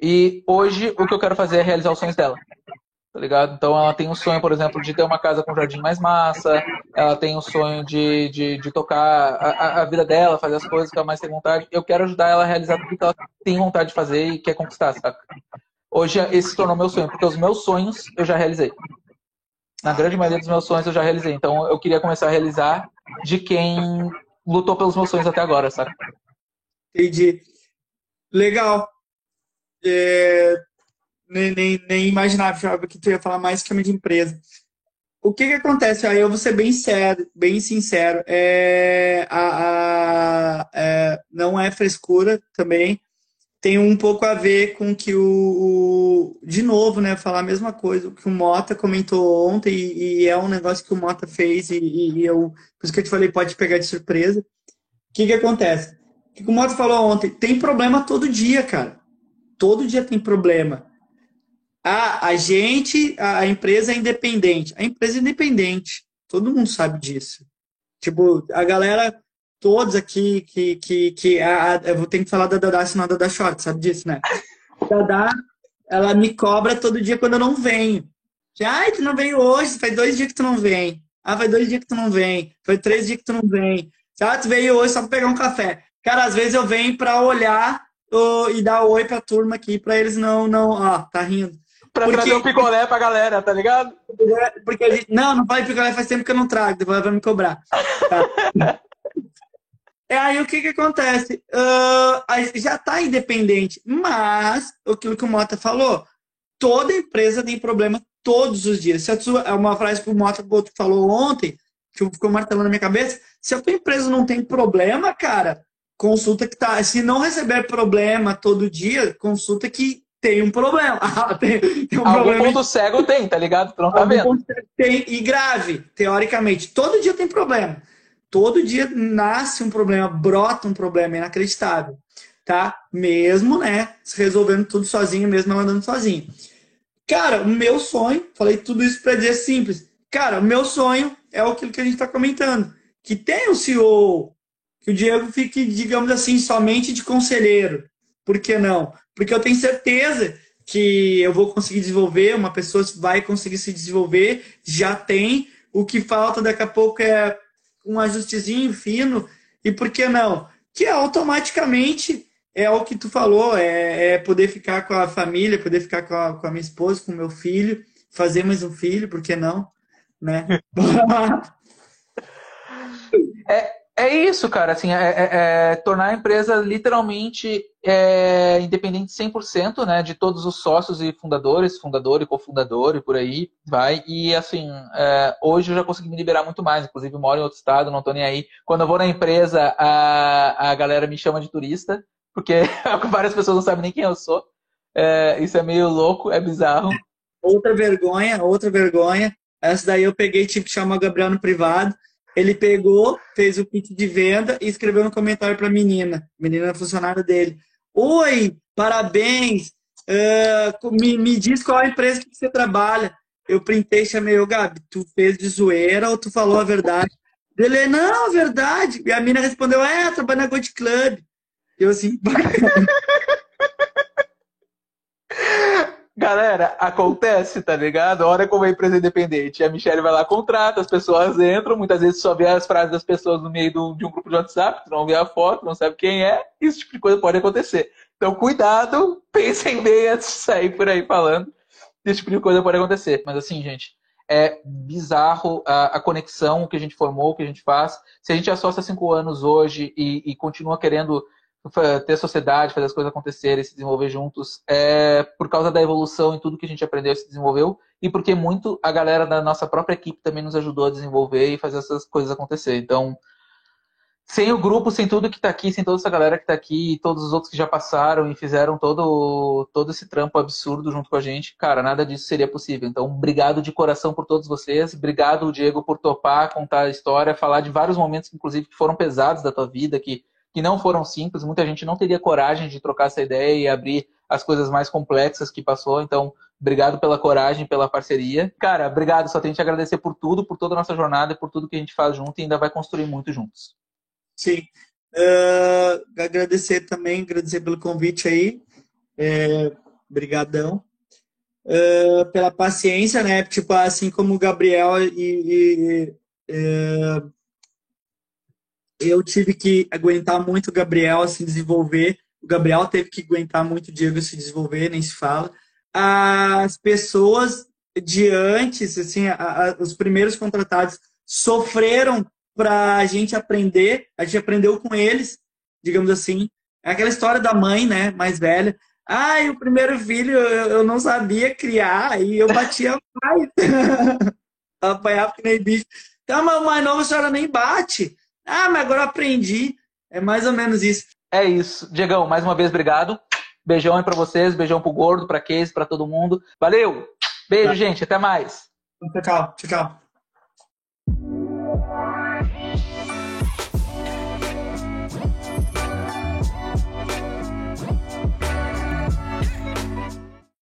E hoje, o que eu quero fazer é realizar os sonhos dela. Tá ligado? Então, ela tem um sonho, por exemplo, de ter uma casa com jardim mais massa. Ela tem um sonho de, de, de tocar a, a vida dela, fazer as coisas que ela mais tem vontade. Eu quero ajudar ela a realizar tudo que ela tem vontade de fazer e quer conquistar, saca? Hoje, esse se tornou meu sonho, porque os meus sonhos eu já realizei na grande maioria dos meus sonhos eu já realizei. Então eu queria começar a realizar de quem lutou pelos meus sonhos até agora, sabe? Entendi. Legal. É... Nem, nem, nem imaginava que tu ia falar mais que de empresa. O que que acontece? Aí eu vou ser bem sério, bem sincero. É, a, a é, não é frescura também tem um pouco a ver com que o, o, de novo, né, falar a mesma coisa, que o Mota comentou ontem e, e é um negócio que o Mota fez e, e, eu, por isso que eu te falei, pode pegar de surpresa. O que que acontece? O que o Mota falou ontem, tem problema todo dia, cara. Todo dia tem problema. A, a gente, a, a empresa é independente. A empresa é independente. Todo mundo sabe disso. Tipo, a galera todos aqui que, que, que a, eu vou ter que falar da Dada, senão a Dada Short, sabe disso, né? <laughs> Dada, ela me cobra todo dia quando eu não venho. Ai, tu não veio hoje, faz dois dias que tu não vem. Ah, faz dois dias que tu não vem. Faz três dias que tu não vem. Ah, tu veio hoje só pra pegar um café. Cara, às vezes eu venho pra olhar oh, e dar oi pra turma aqui, pra eles não, não, ó, tá rindo. Pra porque... trazer um picolé pra galera, tá ligado? Porque a gente... Não, não faz picolé, faz tempo que eu não trago, depois vai me cobrar. Tá? <laughs> É aí o que, que acontece? Uh, já está independente, mas aquilo que o Mota falou, toda empresa tem problema todos os dias. Se a sua, é uma frase que o Mota falou ontem, que ficou martelando na minha cabeça. Se a tua empresa não tem problema, cara, consulta que tá. Se não receber problema todo dia, consulta que tem um problema. <laughs> tem, tem um Algum problema. ponto cego tem, tá ligado? Tu não tá vendo. Tem, e grave, teoricamente. Todo dia tem problema todo dia nasce um problema, brota um problema inacreditável, tá? Mesmo, né, resolvendo tudo sozinho, mesmo andando sozinho. Cara, o meu sonho, falei tudo isso para dizer simples. Cara, o meu sonho é aquilo que a gente está comentando, que tem um CEO, que o Diego fique, digamos assim, somente de conselheiro. Por que não? Porque eu tenho certeza que eu vou conseguir desenvolver, uma pessoa vai conseguir se desenvolver, já tem. O que falta daqui a pouco é um ajustezinho fino, e por que não? Que automaticamente é o que tu falou, é, é poder ficar com a família, poder ficar com a, com a minha esposa, com o meu filho, fazer mais um filho, por que não? Né? <laughs> <laughs> é, É isso, cara, assim, é, é, é tornar a empresa literalmente é, independente 100%, né, de todos os sócios e fundadores, fundador e cofundador e por aí vai. E, assim, é, hoje eu já consegui me liberar muito mais, inclusive moro em outro estado, não tô nem aí. Quando eu vou na empresa, a, a galera me chama de turista, porque <laughs> várias pessoas não sabem nem quem eu sou. É, isso é meio louco, é bizarro. Outra vergonha, outra vergonha. Essa daí eu peguei, tive que chamar o Gabriel no privado ele pegou, fez o pitch de venda e escreveu no comentário para a menina, menina funcionária dele. Oi, parabéns, uh, me, me diz qual é a empresa que você trabalha. Eu printei, chamei o Gabi, tu fez de zoeira ou tu falou a verdade? Ele, não, verdade. E a menina respondeu, é, eu trabalho na Gold Club. Eu assim, <laughs> Galera, acontece, tá ligado? Olha como é empresa independente. A Michelle vai lá, contrata, as pessoas entram, muitas vezes só vê as frases das pessoas no meio do, de um grupo de WhatsApp, tu não vê a foto, não sabe quem é, esse tipo de coisa pode acontecer. Então, cuidado, <laughs> pensem bem antes de sair por aí falando. Esse tipo de coisa pode acontecer. Mas assim, gente, é bizarro a, a, conexão que a gente formou, que a gente faz. Se a gente associa cinco anos hoje e, e continua querendo ter sociedade, fazer as coisas acontecerem, se desenvolver juntos, é por causa da evolução e tudo que a gente aprendeu e se desenvolveu, e porque muito a galera da nossa própria equipe também nos ajudou a desenvolver e fazer essas coisas acontecer. Então, sem o grupo, sem tudo que está aqui, sem toda essa galera que está aqui, e todos os outros que já passaram e fizeram todo, todo esse trampo absurdo junto com a gente, cara, nada disso seria possível. Então, obrigado de coração por todos vocês. Obrigado, Diego, por topar, contar a história, falar de vários momentos, inclusive, que foram pesados da tua vida, que que não foram simples. Muita gente não teria coragem de trocar essa ideia e abrir as coisas mais complexas que passou. Então, obrigado pela coragem, pela parceria. Cara, obrigado. Só tenho que te agradecer por tudo, por toda a nossa jornada por tudo que a gente faz junto e ainda vai construir muito juntos. Sim. Uh, agradecer também, agradecer pelo convite aí. É, brigadão. Uh, pela paciência, né? Tipo, assim como o Gabriel e, e uh, eu tive que aguentar muito o Gabriel se desenvolver. O Gabriel teve que aguentar muito o Diego se desenvolver, nem se fala. As pessoas de antes, assim, a, a, os primeiros contratados sofreram para a gente aprender. A gente aprendeu com eles, digamos assim. É aquela história da mãe, né, mais velha. Ai, o primeiro filho eu, eu não sabia criar e eu batia mais. <laughs> Apanhava que nem bicho. Então, mas o mais novo a senhora nem bate. Ah, mas agora eu aprendi. É mais ou menos isso. É isso. Diegão, mais uma vez, obrigado. Beijão aí pra vocês, beijão pro Gordo, pra Case, pra todo mundo. Valeu! Beijo, tá. gente. Até mais. Tchau, tchau. tchau.